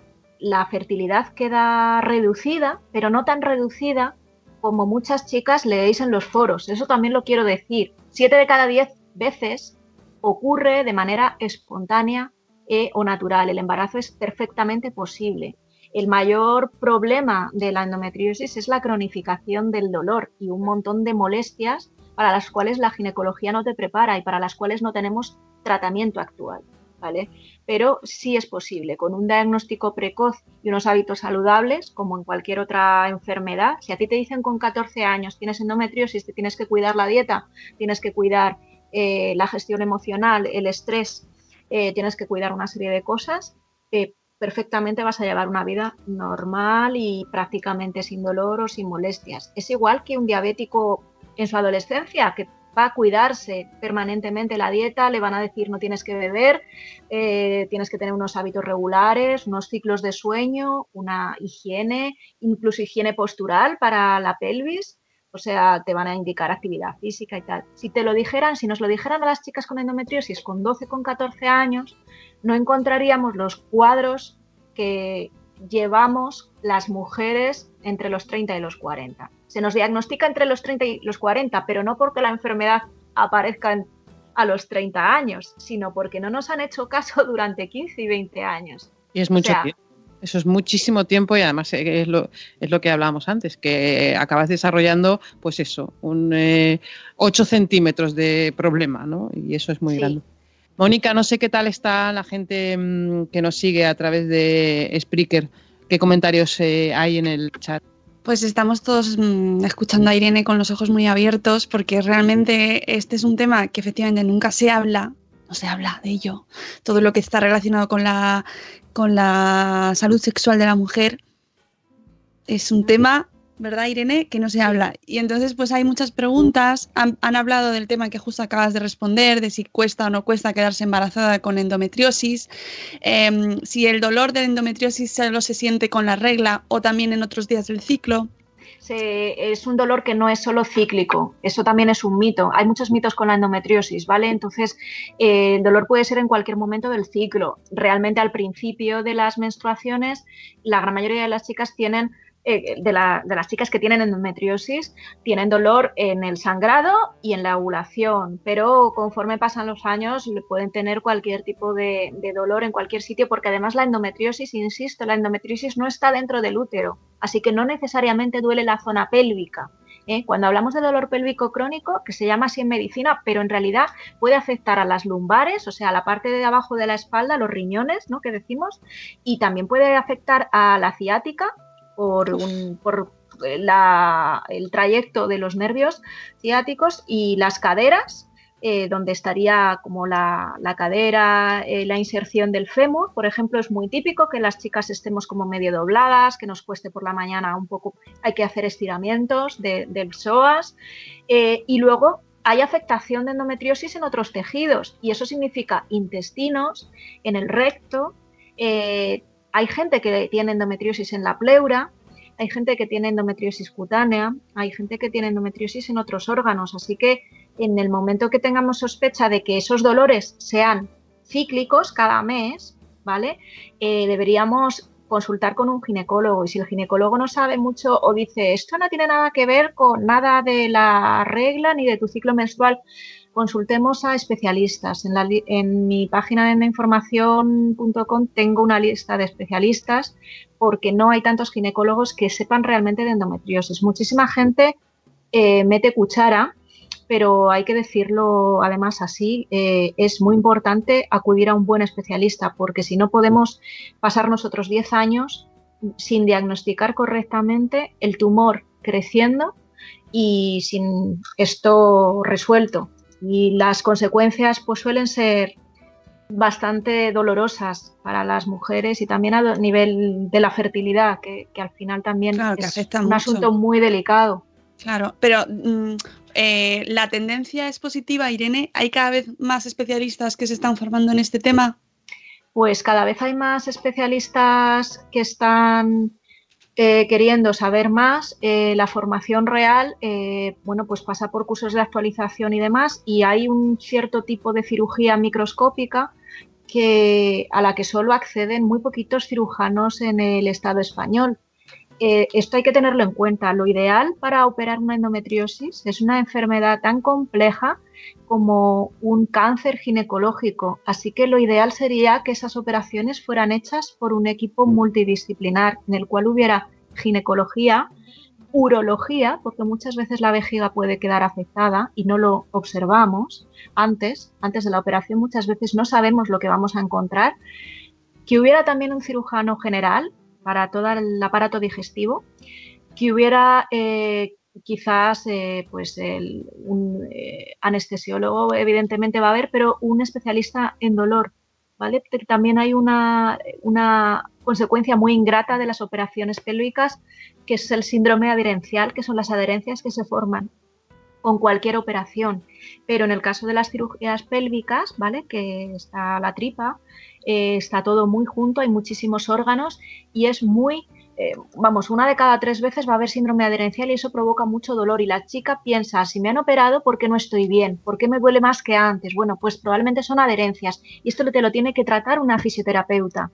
fertilidad queda reducida, pero no tan reducida como muchas chicas leéis en los foros. Eso también lo quiero decir. Siete de cada diez veces ocurre de manera espontánea eh, o natural. El embarazo es perfectamente posible. El mayor problema de la endometriosis es la cronificación del dolor y un montón de molestias para las cuales la ginecología no te prepara y para las cuales no tenemos tratamiento actual. ¿vale? Pero sí es posible, con un diagnóstico precoz y unos hábitos saludables, como en cualquier otra enfermedad. Si a ti te dicen con 14 años tienes endometriosis, te tienes que cuidar la dieta, tienes que cuidar eh, la gestión emocional, el estrés, eh, tienes que cuidar una serie de cosas, eh, perfectamente vas a llevar una vida normal y prácticamente sin dolor o sin molestias. Es igual que un diabético en su adolescencia, que va a cuidarse permanentemente la dieta, le van a decir no tienes que beber, eh, tienes que tener unos hábitos regulares, unos ciclos de sueño, una higiene, incluso higiene postural para la pelvis. O sea, te van a indicar actividad física y tal. Si te lo dijeran, si nos lo dijeran a las chicas con endometriosis con 12, con 14 años, no encontraríamos los cuadros que llevamos las mujeres entre los 30 y los 40. Se nos diagnostica entre los 30 y los 40, pero no porque la enfermedad aparezca a los 30 años, sino porque no nos han hecho caso (laughs) durante 15 y 20 años. Y es mucho tiempo. Eso es muchísimo tiempo y además eh, es lo, es lo que hablábamos antes, que acabas desarrollando, pues eso, un 8 eh, centímetros de problema, ¿no? Y eso es muy grande. Mónica, no sé qué tal está la gente mm, que nos sigue a través de Spreaker. ¿Qué comentarios eh, hay en el chat? Pues estamos todos mm, escuchando a Irene con los ojos muy abiertos porque realmente este es un tema que efectivamente nunca se habla, no se habla de ello. Todo lo que está relacionado con la, con la salud sexual de la mujer es un tema ¿verdad, Irene? Que no se habla. Y entonces, pues hay muchas preguntas. Han, hablado del tema que justo acabas de responder, de si cuesta o no cuesta quedarse embarazada con endometriosis, em, si el dolor de endometriosis solo se siente con la regla o también en otros días del ciclo. es un dolor que no es solo cíclico, eso también es un mito. Hay muchos mitos con la endometriosis, ¿vale? Entonces, eh, el dolor puede ser en cualquier momento del ciclo. Realmente al principio de las menstruaciones, la gran mayoría de las chicas tienen eh, de, las chicas que tienen endometriosis tienen dolor en el sangrado y en la ovulación, pero conforme pasan los años pueden tener cualquier tipo de, dolor en cualquier sitio porque además la endometriosis, insisto, la endometriosis no está dentro del útero, así que no necesariamente duele la zona pélvica. ¿eh? Cuando hablamos de dolor pélvico crónico, que se llama así en medicina, pero en realidad puede afectar a las lumbares, o sea, a la parte de abajo de la espalda, los riñones, ¿no? Que decimos, y también puede afectar a la ciática, por, un, por eh, el trayecto de los nervios ciáticos y las caderas, eh, donde estaría como la, cadera, eh, la inserción del fémur, por ejemplo, es muy típico que las chicas estemos como medio dobladas, que nos cueste por la mañana un poco, hay que hacer estiramientos de, del psoas y luego hay afectación de endometriosis en otros tejidos y eso significa intestinos, en el recto, hay gente que tiene endometriosis en la pleura, hay gente que tiene endometriosis cutánea, hay gente que tiene endometriosis en otros órganos, así que en el momento que tengamos sospecha de que esos dolores sean cíclicos cada mes, ¿vale? Eh, deberíamos consultar con un ginecólogo y si el ginecólogo no sabe mucho o dice esto no tiene nada que ver con nada de la regla ni de tu ciclo menstrual, consultemos a especialistas. En, mi página de información.com tengo una lista de especialistas porque no hay tantos ginecólogos que sepan realmente de endometriosis. Muchísima gente eh, mete cuchara, pero hay que decirlo además así, eh, es muy importante acudir a un buen especialista porque si no podemos pasar nosotros 10 años sin diagnosticar correctamente el tumor creciendo y sin esto resuelto. Y las consecuencias pues suelen ser bastante dolorosas para las mujeres y también a nivel de la fertilidad, que, que al final también Claro, es un mucho. asunto muy delicado. Claro, pero mm, eh, la tendencia es positiva, Irene. ¿Hay cada vez más especialistas que se están formando en este tema? Pues cada vez hay más especialistas que están eh, queriendo saber más. Eh, la formación real, eh, bueno, pues pasa por cursos de actualización y demás, y hay un cierto tipo de cirugía microscópica que, a la que solo acceden muy poquitos cirujanos en el Estado español. Eh, esto hay que tenerlo en cuenta. Lo ideal para operar una endometriosis es una enfermedad tan compleja como un cáncer ginecológico. Así que lo ideal sería que esas operaciones fueran hechas por un equipo multidisciplinar en el cual hubiera ginecología, urología, porque muchas veces la vejiga puede quedar afectada y no lo observamos antes, antes de la operación muchas veces no sabemos lo que vamos a encontrar, que hubiera también un cirujano general para todo el aparato digestivo, que hubiera eh, quizás eh, pues un eh, anestesiólogo, evidentemente va a haber, pero un especialista en dolor, ¿vale? También hay una, una consecuencia muy ingrata de las operaciones pélvicas, que es el síndrome adherencial, que son las adherencias que se forman con cualquier operación. Pero en el caso de las cirugías pélvicas, ¿vale? Que está la tripa, eh, está todo muy junto, hay muchísimos órganos y es muy, eh, vamos, una de cada tres veces va a haber síndrome adherencial y eso provoca mucho dolor. Y la chica piensa, si me han operado, ¿por qué no estoy bien? ¿Por qué me duele más que antes? Bueno, pues probablemente son adherencias y esto te lo tiene que tratar una fisioterapeuta.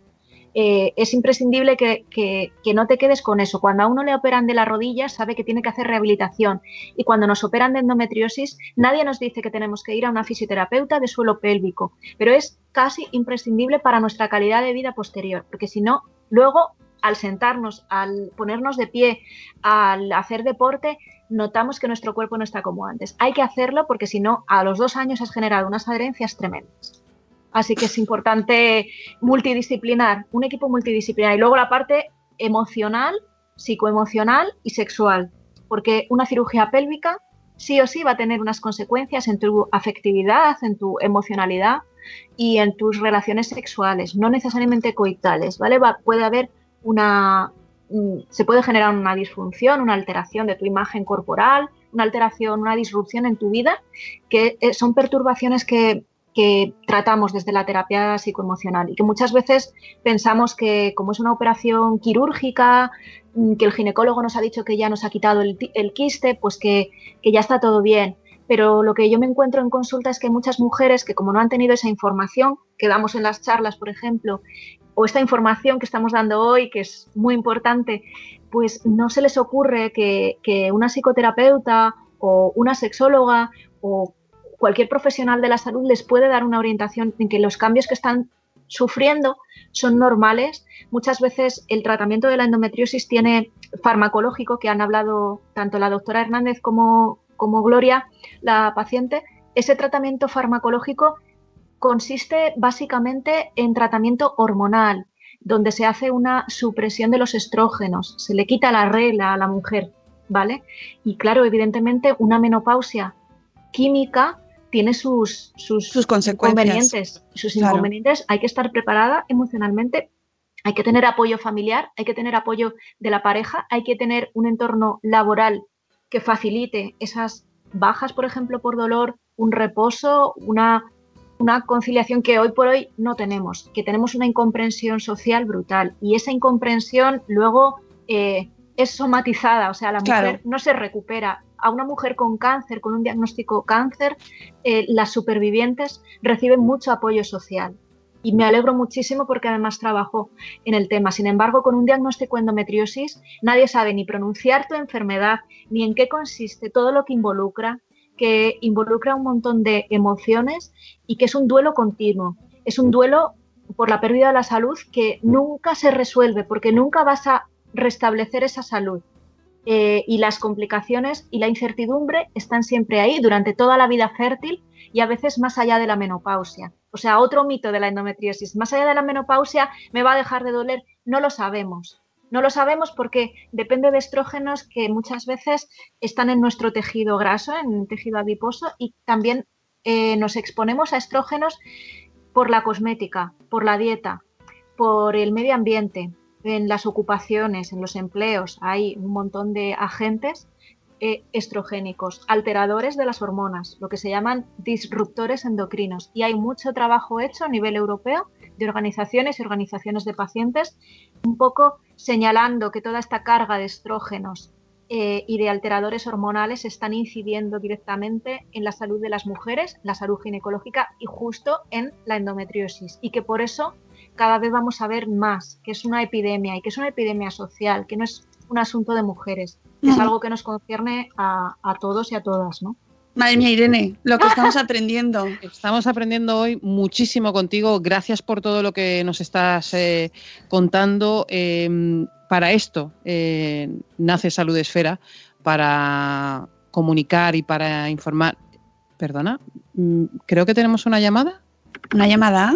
Eh, es imprescindible que, que- que no te quedes con eso. Cuando a uno le operan de la rodilla, sabe que tiene que hacer rehabilitación. Y cuando nos operan de endometriosis, nadie nos dice que tenemos que ir a una fisioterapeuta de suelo pélvico. Pero es casi imprescindible para nuestra calidad de vida posterior, porque si no, luego al sentarnos, al ponernos de pie, al hacer deporte, notamos que nuestro cuerpo no está como antes. Hay que hacerlo porque si no, a los dos años has generado unas adherencias tremendas. Así que es importante multidisciplinar, un equipo multidisciplinar. Y luego la parte emocional, psicoemocional y sexual. Porque una cirugía pélvica sí o sí va a tener unas consecuencias en tu afectividad, en tu emocionalidad y en tus relaciones sexuales, no necesariamente coitales, ¿vale? Va- puede haber una, mm, se puede generar una disfunción, una alteración de tu imagen corporal, una alteración, una disrupción en tu vida, que eh, son perturbaciones que, que tratamos desde la terapia psicoemocional y que muchas veces pensamos que como es una operación quirúrgica, mm, que el ginecólogo nos ha dicho que ya nos ha quitado el, quiste, pues que, que ya está todo bien. Pero lo que yo me encuentro en consulta es que muchas mujeres que como no han tenido esa información que damos en las charlas, por ejemplo, o esta información que estamos dando hoy, que es muy importante, pues no se les ocurre que, que una psicoterapeuta o una sexóloga o cualquier profesional de la salud les puede dar una orientación en que los cambios que están sufriendo son normales. Muchas veces el tratamiento de la endometriosis tiene farmacológico, que han hablado tanto la doctora Hernández como, como Gloria, la paciente. Ese tratamiento farmacológico consiste básicamente en tratamiento hormonal, donde se hace una supresión de los estrógenos, se le quita la regla a la mujer, ¿vale? Y claro, evidentemente una menopausia química tiene sus, sus, consecuencias. inconvenientes. Sus Claro. inconvenientes hay que estar preparada emocionalmente, hay que tener apoyo familiar, hay que tener apoyo de la pareja, hay que tener un entorno laboral que facilite esas bajas, por ejemplo, por dolor, un reposo, una, una conciliación que hoy por hoy no tenemos, que tenemos una incomprensión social brutal y esa incomprensión luego eh, es somatizada, o sea, la mujer no se recupera. A una mujer con cáncer, con un diagnóstico cáncer, eh, las supervivientes reciben mucho apoyo social. Y me alegro muchísimo porque además trabajo en el tema. Sin embargo, con un diagnóstico endometriosis, nadie sabe ni pronunciar tu enfermedad, ni en qué consiste todo lo que involucra, que involucra un montón de emociones y que es un duelo continuo. Es un duelo por la pérdida de la salud que nunca se resuelve porque nunca vas a restablecer esa salud. Eh, y las complicaciones y la incertidumbre están siempre ahí durante toda la vida fértil y a veces más allá de la menopausia. O sea, otro mito de la endometriosis, más allá de la menopausia, ¿me va a dejar de doler? No lo sabemos. No lo sabemos porque depende de estrógenos que muchas veces están en nuestro tejido graso, en el tejido adiposo, y también eh, nos exponemos a estrógenos por la cosmética, por la dieta, por el medio ambiente, en las ocupaciones, en los empleos, hay un montón de agentes eh, estrogénicos, alteradores de las hormonas, lo que se llaman disruptores endocrinos. Y hay mucho trabajo hecho a nivel europeo de organizaciones y organizaciones de pacientes, un poco señalando que toda esta carga de estrógenos eh, y de alteradores hormonales están incidiendo directamente en la salud de las mujeres, la salud ginecológica y justo en la endometriosis. Y que por eso cada vez vamos a ver más, que es una epidemia y que es una epidemia social, que no es un asunto de mujeres, que es algo que nos concierne a, todos y a todas, ¿no? Madre mía, Irene, lo que estamos (laughs) aprendiendo. Estamos aprendiendo hoy muchísimo contigo. Gracias por todo lo que nos estás eh, contando. Em, para esto eh, nace Salud Esfera, para comunicar y para informar. Perdona, mm, creo que tenemos una llamada. ¿Una llamada?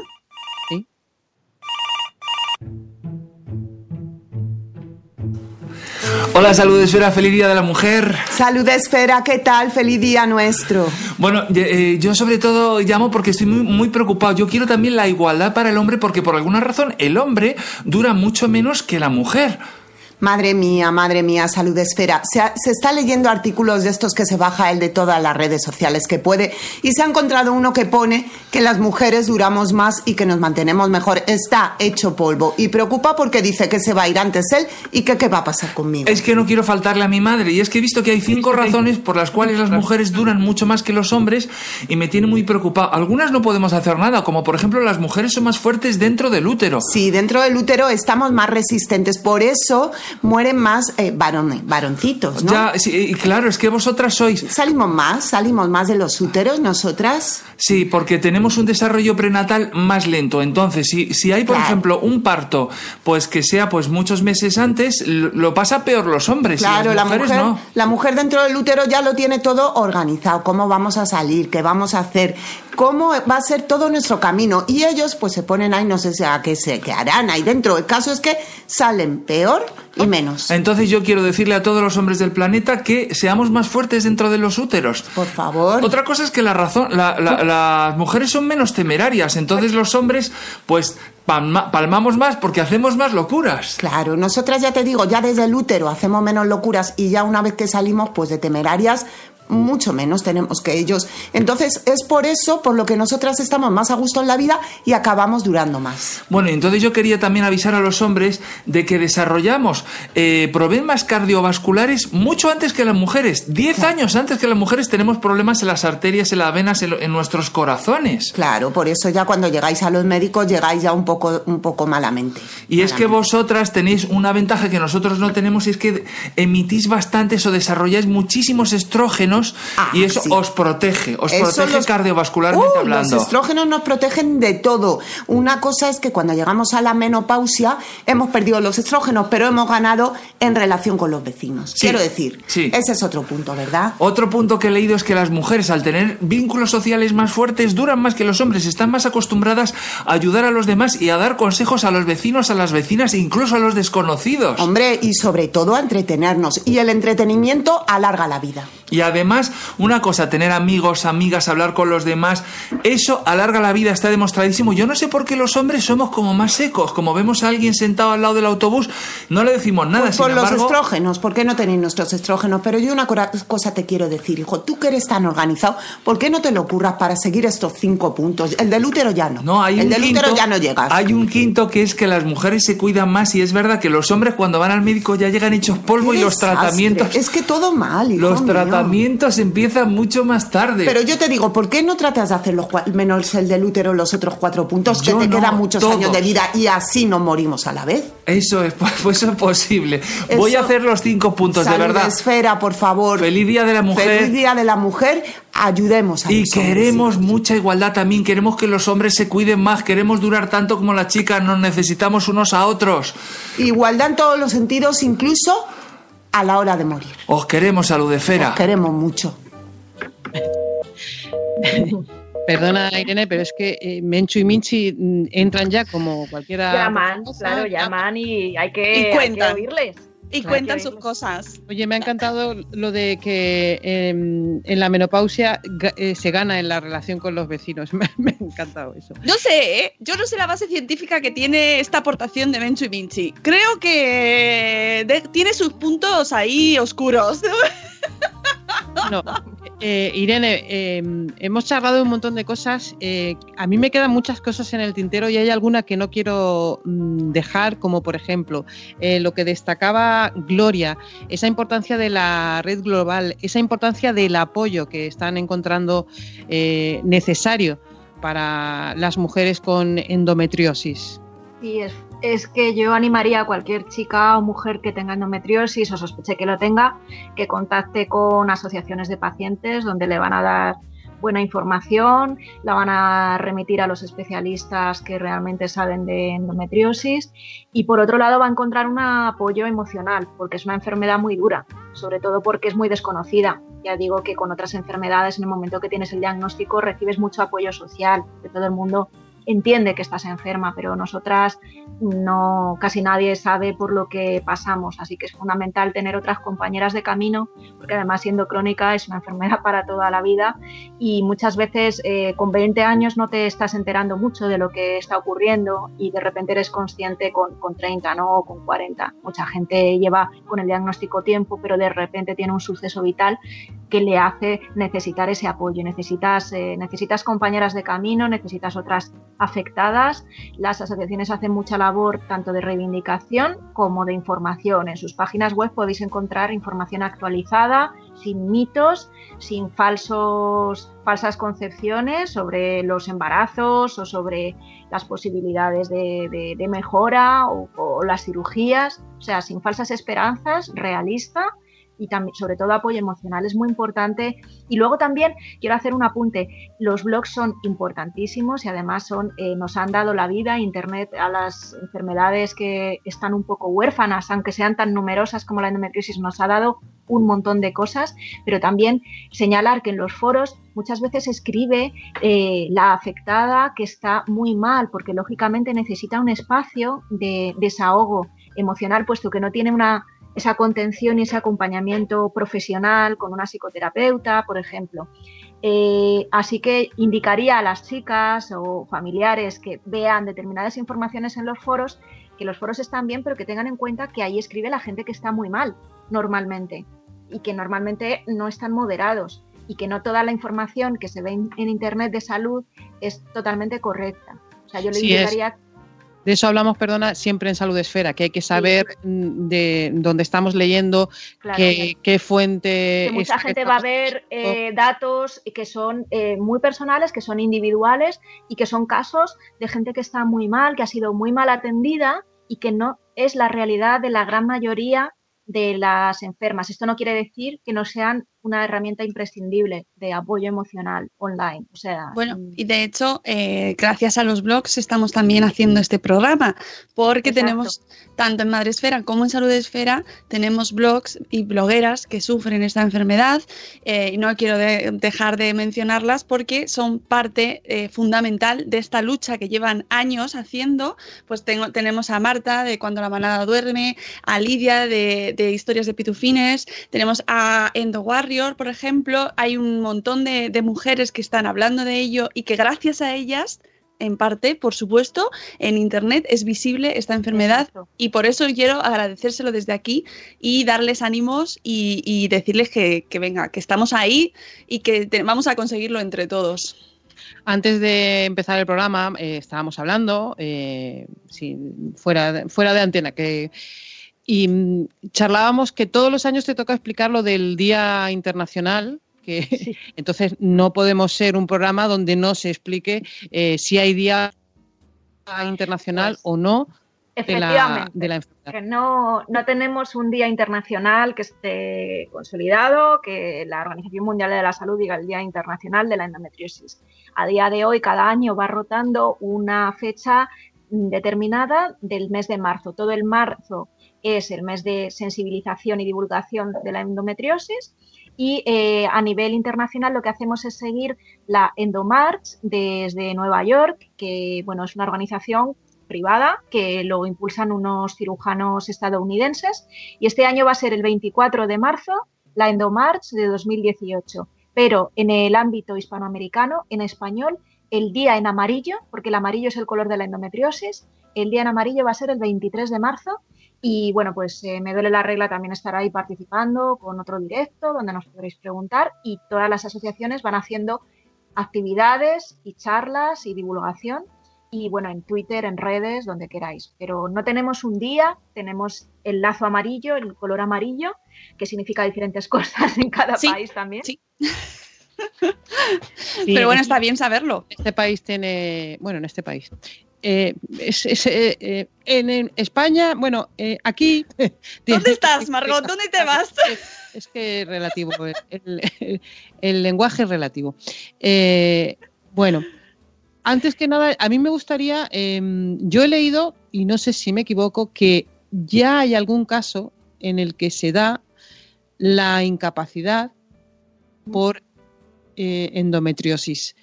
Hola, salud esfera, feliz día de la mujer. Salud esfera, ¿qué tal? Feliz día nuestro. Bueno, eh, yo sobre todo llamo porque estoy muy, muy, preocupado. Yo quiero también la igualdad para el hombre porque por alguna razón el hombre dura mucho menos que la mujer. Madre mía, madre mía, salud esfera. Se, se, está leyendo artículos de estos que se baja el de todas las redes sociales que puede y se ha encontrado uno que pone que las mujeres duramos más y que nos mantenemos mejor. Está hecho polvo y preocupa porque dice que se va a ir antes él y que qué va a pasar conmigo. Es que no quiero faltarle a mi madre y es que he visto que hay cinco razones por las cuales las mujeres duran mucho más que los hombres y me tiene muy preocupado. Algunas no podemos hacer nada, como por ejemplo las mujeres son más fuertes dentro del útero. Sí, dentro del útero estamos más resistentes. Por eso mueren más eh, varones, varoncitos, ¿no? Ya, sí, claro, es que vosotras sois... Salimos más, salimos más de los úteros nosotras. Sí, porque tenemos un desarrollo prenatal más lento. Entonces, si, si hay, por ejemplo, un parto, pues que sea pues muchos meses antes, lo, pasa peor los hombres. Claro, la mujer, no. la mujer dentro del útero ya lo tiene todo organizado. Cómo vamos a salir, qué vamos a hacer, cómo va a ser todo nuestro camino. Y ellos pues se ponen ahí, no sé a qué se quedarán ahí dentro. El caso es que salen peor y menos. Entonces yo quiero decirle a todos los hombres del planeta que seamos más fuertes dentro de los úteros. Por favor. Otra cosa es que la razón, la, la, las mujeres son menos temerarias, entonces los hombres pues palma, palmamos más porque hacemos más locuras. Claro, nosotras ya te digo, ya desde el útero hacemos menos locuras y ya una vez que salimos pues de temerarias mucho menos tenemos que ellos. Entonces es por eso por lo que nosotras estamos más a gusto en la vida y acabamos durando más. Bueno, entonces yo quería también avisar a los hombres de que desarrollamos eh, problemas cardiovasculares mucho antes que las mujeres. Diez años antes que las mujeres tenemos problemas en las arterias, en las venas, en, en, nuestros corazones. Claro, por eso ya cuando llegáis a los médicos llegáis ya un poco, un poco malamente. Y es que vosotras tenéis una ventaja que nosotros no tenemos y es que emitís bastantes o desarrolláis muchísimos estrógenos Ah, y eso sí. os protege, os Eso protege los- cardiovascularmente Uh, hablando. Los estrógenos nos protegen de todo. Una cosa es que cuando llegamos a la menopausia hemos perdido los estrógenos, pero hemos ganado en relación con los vecinos. Sí, Quiero decir, sí. ese es otro punto, ¿verdad? Otro punto que he leído es que las mujeres, al tener vínculos sociales más fuertes, duran más que los hombres, están más acostumbradas a ayudar a los demás y a dar consejos a los vecinos, a las vecinas incluso a los desconocidos. Hombre, y sobre todo a entretenernos. Y el entretenimiento alarga la vida. Y además, una cosa, tener amigos, amigas, hablar con los demás, eso alarga la vida, está demostradísimo. Yo no sé por qué los hombres somos como más secos, como vemos a alguien sentado al lado del autobús, no le decimos nada. Por, sin por los embargo- estrógenos, ¿por qué no tenéis nuestros estrógenos? Pero yo una cosa te quiero decir, hijo, tú que eres tan organizado, ¿por qué no te lo ocurras para seguir estos cinco puntos? El del útero ya no. No, hay el un del quinto, útero ya no llegas. Hay un quinto que es que las mujeres se cuidan más y es verdad que los hombres cuando van al médico ya llegan hechos polvo y los desastre. tratamientos... Es que todo mal, hijo Los mío. tratamientos empiezan mucho más tarde. Pero yo te digo, ¿por qué no tratas de hacer los menos el del útero los otros cuatro puntos que Yo te no, quedan muchos todos. años de vida y así no morimos a la vez? Eso es, (laughs) pues eso es posible. Voy a Eso- hacer los cinco puntos, de Salud verdad. esfera, por favor. Feliz Día de la Mujer. Feliz Día de la Mujer. ayudemos a Y los hombres, queremos mucha igualdad también, queremos que los hombres se cuiden más, queremos durar tanto como las chicas, nos necesitamos unos a otros. Igualdad en todos los sentidos, incluso a la hora de morir. Os queremos, salud esfera. Os queremos mucho. (laughs) Perdona, Irene, pero es que eh, Menchu y Minchi mm, entran ya como cualquiera. Llaman, claro, llaman y hay que, Y hay que cuentan. oírles. Y Claro, cuentan sus cosas. Oye, me ha encantado lo de que em, en la menopausia eh, se gana en la relación con los vecinos. (laughs) Me, me ha encantado eso. No sé, ¿eh? yo no sé la base científica que tiene esta aportación de Menchu y Vinci. Creo que de- tiene sus puntos ahí oscuros. (laughs) No, eh, Irene, eh, hemos charlado un montón de cosas. eh, a mí me quedan muchas cosas en el tintero y hay alguna que no quiero mm, dejar, como por ejemplo eh, lo que destacaba Gloria, esa importancia de la red global, esa importancia del apoyo que están encontrando eh, necesario para las mujeres con endometriosis. Sí, es, es que yo animaría a cualquier chica o mujer que tenga endometriosis o sospeche que lo tenga, que contacte con asociaciones de pacientes donde le van a dar buena información, la van a remitir a los especialistas que realmente saben de endometriosis y por otro lado va a encontrar un apoyo emocional porque es una enfermedad muy dura, sobre todo porque es muy desconocida. Ya digo que con otras enfermedades en el momento que tienes el diagnóstico recibes mucho apoyo social de todo el mundo entiende que estás enferma, pero nosotras no, casi nadie sabe por lo que pasamos, así que es fundamental tener otras compañeras de camino, porque además siendo crónica es una enfermedad para toda la vida y muchas veces eh, con 20 años no te estás enterando mucho de lo que está ocurriendo y de repente eres consciente con, con 30, ¿no? O con 40. Mucha gente lleva con el diagnóstico tiempo, pero de repente tiene un suceso vital que le hace necesitar ese apoyo. Necesitas, eh, necesitas compañeras de camino, necesitas otras afectadas. Las asociaciones hacen mucha labor tanto de reivindicación como de información. En sus páginas web podéis encontrar información actualizada, sin mitos, sin falsos, falsas concepciones sobre los embarazos o sobre las posibilidades de, mejora o, o las cirugías. O sea, sin falsas esperanzas, realista y también, sobre todo apoyo emocional es muy importante. Y luego también quiero hacer un apunte. Los blogs son importantísimos y además son, eh, nos han dado la vida, Internet, a las enfermedades que están un poco huérfanas, aunque sean tan numerosas como la endometriosis, nos ha dado un montón de cosas, pero también señalar que en los foros muchas veces escribe eh, la afectada que está muy mal, porque lógicamente necesita un espacio de desahogo emocional, puesto que no tiene una esa contención y ese acompañamiento profesional con una psicoterapeuta, por ejemplo. Eh, así que indicaría a las chicas o familiares que vean determinadas informaciones en los foros que los foros están bien, pero que tengan en cuenta que ahí escribe la gente que está muy mal normalmente y que normalmente no están moderados y que no toda la información que se ve en, en internet de salud es totalmente correcta. O sea, yo le Sí, indicaría De eso hablamos, perdona, siempre en Salud Esfera, que hay que saber de dónde estamos leyendo, Claro. qué, qué fuente. que mucha gente va a ver eh, datos que son eh, muy personales, que son individuales y que son casos de gente que está muy mal, que ha sido muy mal atendida y que no es la realidad de la gran mayoría de las enfermas. Esto no quiere decir que no sean una herramienta imprescindible de apoyo emocional online. O sea, Bueno, y de hecho, eh, gracias a los blogs estamos también haciendo este programa, porque Exacto. tenemos, tanto en Madresfera como en Salud Esfera, tenemos blogs y blogueras que sufren esta enfermedad, eh, y no quiero de- dejar de mencionarlas porque son parte eh, fundamental de esta lucha que llevan años haciendo. Pues tengo, tenemos a Marta de Cuando la manada duerme, a Lidia de, de Historias de Pitufines, tenemos a Endo Warrior, por ejemplo, hay un montón de, de mujeres que están hablando de ello y que gracias a ellas, en parte, por supuesto, en Internet es visible esta enfermedad y por eso quiero agradecérselo desde aquí y darles ánimos y, y decirles que, que venga, que estamos ahí y que te- vamos a conseguirlo entre todos. Antes de empezar el programa, eh, estábamos hablando, eh, sí, fuera, fuera de antena, que y mm, charlábamos que todos los años te toca explicar lo del Día Internacional, que (laughs) entonces no podemos ser un programa donde no se explique eh, si hay Día Internacional o no de la, Efectivamente. de la enfermedad. Que no, no tenemos un día internacional que esté consolidado, que la Organización Mundial de la Salud diga el Día Internacional de la Endometriosis. A día de hoy, cada año va rotando una fecha determinada del mes de marzo. Todo el marzo es el mes de sensibilización y divulgación de la endometriosis y eh, a nivel internacional lo que hacemos es seguir la Endomarch desde Nueva York, que bueno, es una organización privada que lo impulsan unos cirujanos estadounidenses y este año va a ser el 24 de marzo la Endomarch de 2018, pero en el ámbito hispanoamericano, en español, el día en amarillo, porque el amarillo es el color de la endometriosis, el día en amarillo va a ser el 23 de marzo y bueno, pues eh, me duele la regla también estará ahí participando con otro directo donde nos podréis preguntar y todas las asociaciones van haciendo actividades y charlas y divulgación y bueno, en Twitter, en redes, donde queráis. Pero no tenemos un día, tenemos el lazo amarillo, el color amarillo, que significa diferentes (laughs) cosas en cada Sí, país también. Sí, (laughs) Pero bueno, es- está bien saberlo. Este país tiene, bueno, en este país. Eh, es- es, eh, eh, en, en España, bueno, eh, aquí. (laughs) ¿Dónde estás, Margot? ¿Dónde te vas? Es que es relativo, el, el- el lenguaje es relativo. Eh, bueno, antes que nada, a mí me gustaría, em, yo he leído, y no sé si me equivoco, que ya hay algún caso en el que se da la incapacidad por eh, endometriosis.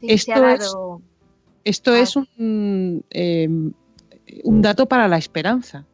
Sí, se ha Esto es, esto es un, em, un dato para la esperanza.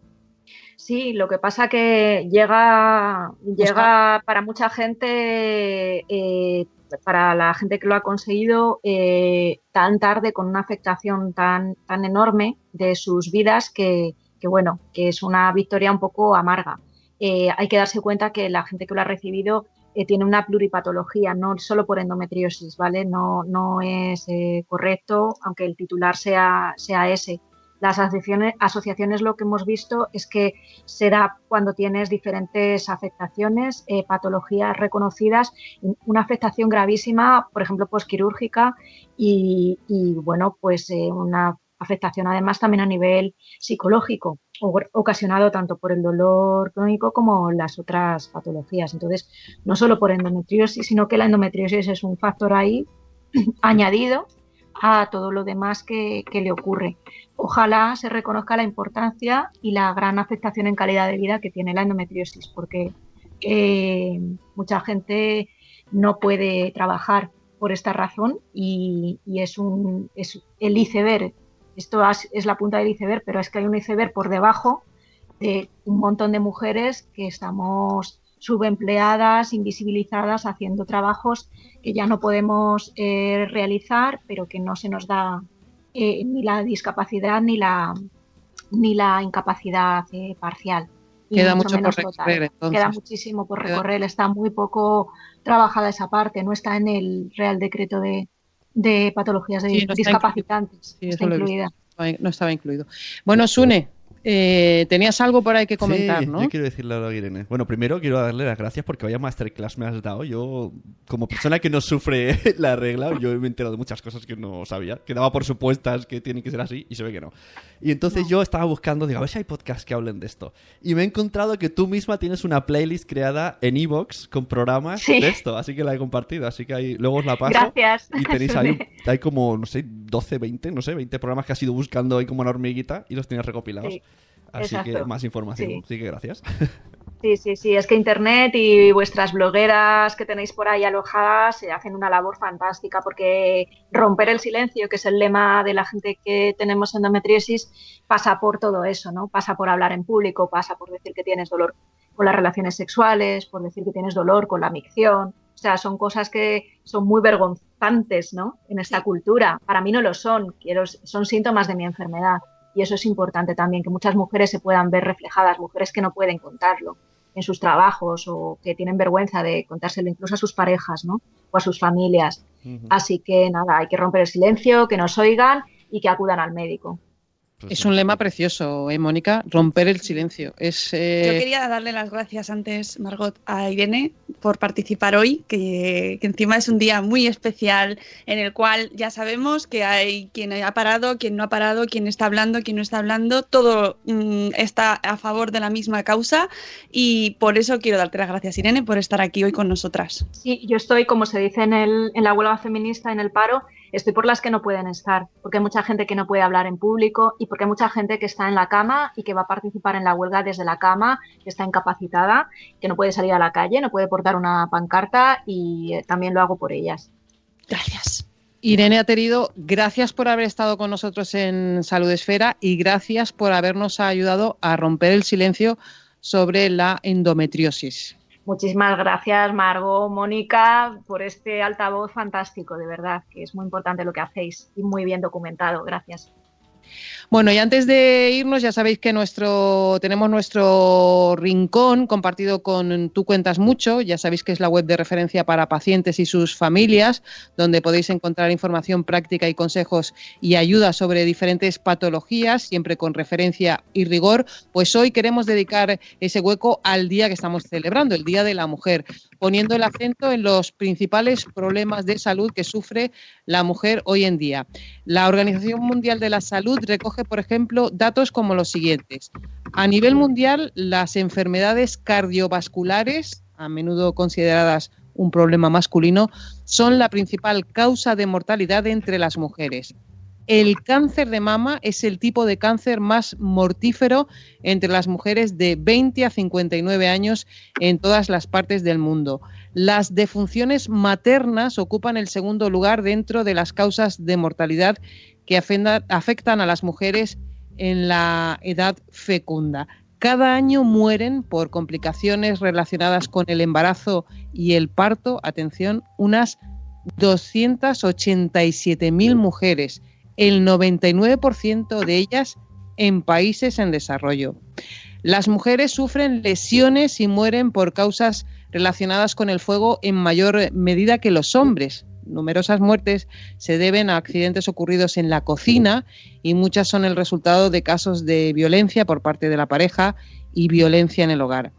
Sí, lo que pasa que llega, llega para mucha gente, eh, para la gente que lo ha conseguido, eh, tan tarde, con una afectación tan, tan enorme de sus vidas que, que, bueno, que es una victoria un poco amarga. Eh, hay que darse cuenta que la gente que lo ha recibido eh, tiene una pluripatología, no solo por endometriosis, ¿vale? No, no es eh, correcto, aunque el titular sea, sea ese. Las asociaciones, asociaciones lo que hemos visto es que se da cuando tienes diferentes afectaciones, eh, patologías reconocidas, una afectación gravísima, por ejemplo, posquirúrgica y, y, bueno, pues una afectación además también a nivel psicológico, ocasionado tanto por el dolor crónico como las otras patologías. Entonces, no solo por endometriosis, sino que la endometriosis es un factor ahí (clears throat) añadido a todo lo demás que, le ocurre. Ojalá se reconozca la importancia y la gran afectación en calidad de vida que tiene la endometriosis, porque eh, mucha gente no puede trabajar por esta razón y, y es, un, es el iceberg. Esto es, la punta del iceberg, pero es que hay un iceberg por debajo de un montón de mujeres que estamos subempleadas, invisibilizadas, haciendo trabajos que ya no podemos eh, realizar, pero que no se nos da eh, ni la discapacidad ni la, ni la incapacidad eh, parcial. Queda mucho por menos total. recorrer, entonces. Queda muchísimo por recorrer, está muy poco trabajada esa parte, no está en el Real Decreto de, de patologías de Sí, no está discapacitantes. Sí, está incluida. No estaba incluido. Bueno, Sune, eh, tenías algo por ahí que comentar, sí, ¿no? Yo quiero decirle a Irene. Bueno, primero quiero darle las gracias porque vaya masterclass me has dado. Yo, como persona que no sufre (laughs) la regla, yo me he enterado de muchas cosas que no sabía, que daba por supuestas que tienen que ser así y se ve que no. Y entonces yo estaba buscando, digo, a ver si hay podcasts que hablen de esto. Y me he encontrado que tú misma tienes una playlist creada en Evox con programas Sí. de esto, así que la he compartido, así que ahí, luego os la paso. Gracias. Y tenéis ahí, (laughs) hay como, no sé, 12, 20, no sé, 20 programas que has ido buscando ahí como una hormiguita y los tienes recopilados. Sí, Así que más información. Sí. Así que gracias. (laughs) Sí, sí, sí, es que Internet y vuestras blogueras que tenéis por ahí alojadas eh, hacen una labor fantástica porque romper el silencio, que es el lema de la gente que tenemos endometriosis, pasa por todo eso, ¿no? Pasa por hablar en público, pasa por decir que tienes dolor con las relaciones sexuales, por decir que tienes dolor con la micción. O sea, son cosas que son muy vergonzantes, ¿no? En esta cultura. Para mí no lo son, quiero, son síntomas de mi enfermedad. Y eso es importante también, que muchas mujeres se puedan ver reflejadas, mujeres que no pueden contarlo en sus trabajos o que tienen vergüenza de contárselo incluso a sus parejas, ¿no? O a sus familias. Así que nada, hay que romper el silencio, que nos oigan y que acudan al médico. Es un lema precioso, ¿eh, Mónica? Romper el silencio. Es, eh, Yo quería darle las gracias antes, Margot, a Irene por participar hoy, que, que encima es un día muy especial en el cual ya sabemos que hay quien ha parado, quien no ha parado, quien está hablando, quien no está hablando. Todo mm, está a favor de la misma causa y por eso quiero darte las gracias, Irene, por estar aquí hoy con nosotras. Sí, yo estoy, como se dice en, el, en la huelga feminista, en el paro, estoy por las que no pueden estar, porque hay mucha gente que no puede hablar en público y porque hay mucha gente que está en la cama y que va a participar en la huelga desde la cama, que está incapacitada, que no puede salir a la calle, no puede portar una pancarta y eh, también lo hago por ellas. Gracias. Irene Aterido, gracias por haber estado con nosotros en Salud Esfera y gracias por habernos ayudado a romper el silencio sobre la endometriosis. Muchísimas gracias, Margot, Mónica, por este altavoz fantástico, de verdad, que es muy importante lo que hacéis y muy bien documentado. Gracias. Bueno, y antes de irnos, ya sabéis que nuestro tenemos nuestro rincón compartido con Tú Cuentas Mucho. Ya sabéis que es la web de referencia para pacientes y sus familias, donde podéis encontrar información práctica y consejos y ayuda sobre diferentes patologías, siempre con referencia y rigor. Pues hoy queremos dedicar ese hueco al día que estamos celebrando, el Día de la Mujer, poniendo el acento en los principales problemas de salud que sufre la mujer hoy en día. La Organización Mundial de la Salud recoge, por ejemplo, datos como los siguientes. A nivel mundial, las enfermedades cardiovasculares, a menudo consideradas un problema masculino, son la principal causa de mortalidad entre las mujeres. El cáncer de mama es el tipo de cáncer más mortífero entre las mujeres de 20 a 59 años en todas las partes del mundo. Las defunciones maternas ocupan el segundo lugar dentro de las causas de mortalidad que afectan a las mujeres en la edad fecunda. Cada año mueren por complicaciones relacionadas con el embarazo y el parto, atención, unas 287.000 mujeres el 99% de ellas en países en desarrollo. Las mujeres sufren lesiones y mueren por causas relacionadas con el fuego en mayor medida que los hombres. Numerosas muertes se deben a accidentes ocurridos en la cocina y muchas son el resultado de casos de violencia por parte de la pareja y violencia en el hogar.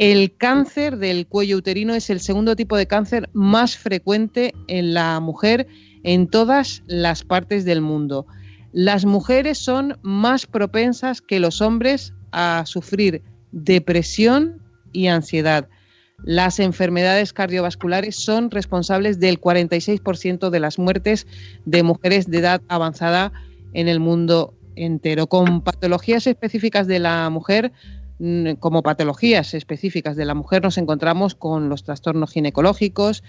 El cáncer del cuello uterino es el segundo tipo de cáncer más frecuente en la mujer en todas las partes del mundo. Las mujeres son más propensas que los hombres a sufrir depresión y ansiedad. Las enfermedades cardiovasculares son responsables del 46% de las muertes de mujeres de edad avanzada en el mundo entero. Con patologías específicas de la mujer, como patologías específicas de la mujer, nos encontramos con los trastornos ginecológicos,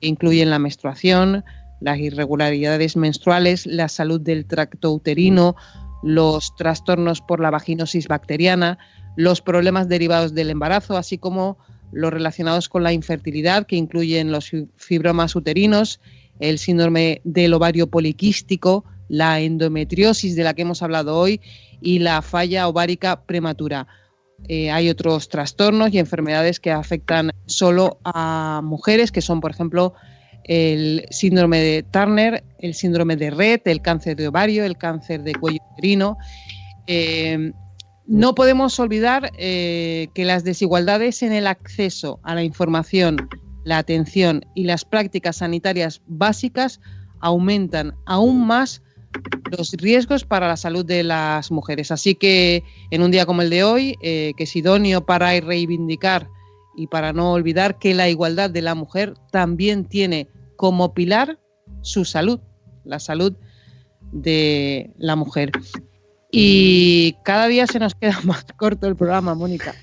que incluyen la menstruación, las irregularidades menstruales, la salud del tracto uterino, los trastornos por la vaginosis bacteriana, los problemas derivados del embarazo, así como los relacionados con la infertilidad, que incluyen los fibromas uterinos, el síndrome del ovario poliquístico, la endometriosis de la que hemos hablado hoy y la falla ovárica prematura. Eh, hay otros trastornos y enfermedades que afectan solo a mujeres, que son, por ejemplo, el síndrome de Turner, el síndrome de Red, el cáncer de ovario, el cáncer de cuello uterino. Eh, no podemos olvidar eh, que las desigualdades en el acceso a la información, la atención y las prácticas sanitarias básicas aumentan aún más los riesgos para la salud de las mujeres. Así que en un día como el de hoy, eh, que es idóneo para reivindicar y para no olvidar que la igualdad de la mujer también tiene como pilar su salud, la salud de la mujer. Y cada día se nos queda (laughs) más corto el programa, Mónica.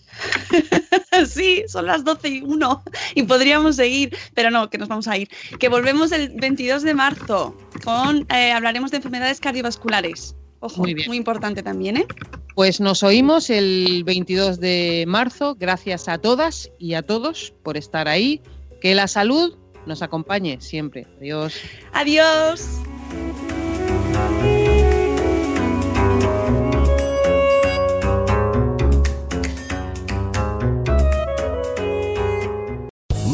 (laughs) Sí, son las 12 y 1 y podríamos seguir, pero no, que nos vamos a ir. Que volvemos el 22 de marzo con eh, hablaremos de enfermedades cardiovasculares. Ojo, muy, muy importante también, ¿eh? Pues nos oímos el 22 de marzo. Gracias a todas y a todos por estar ahí. Que la salud nos acompañe siempre. Adiós. Adiós.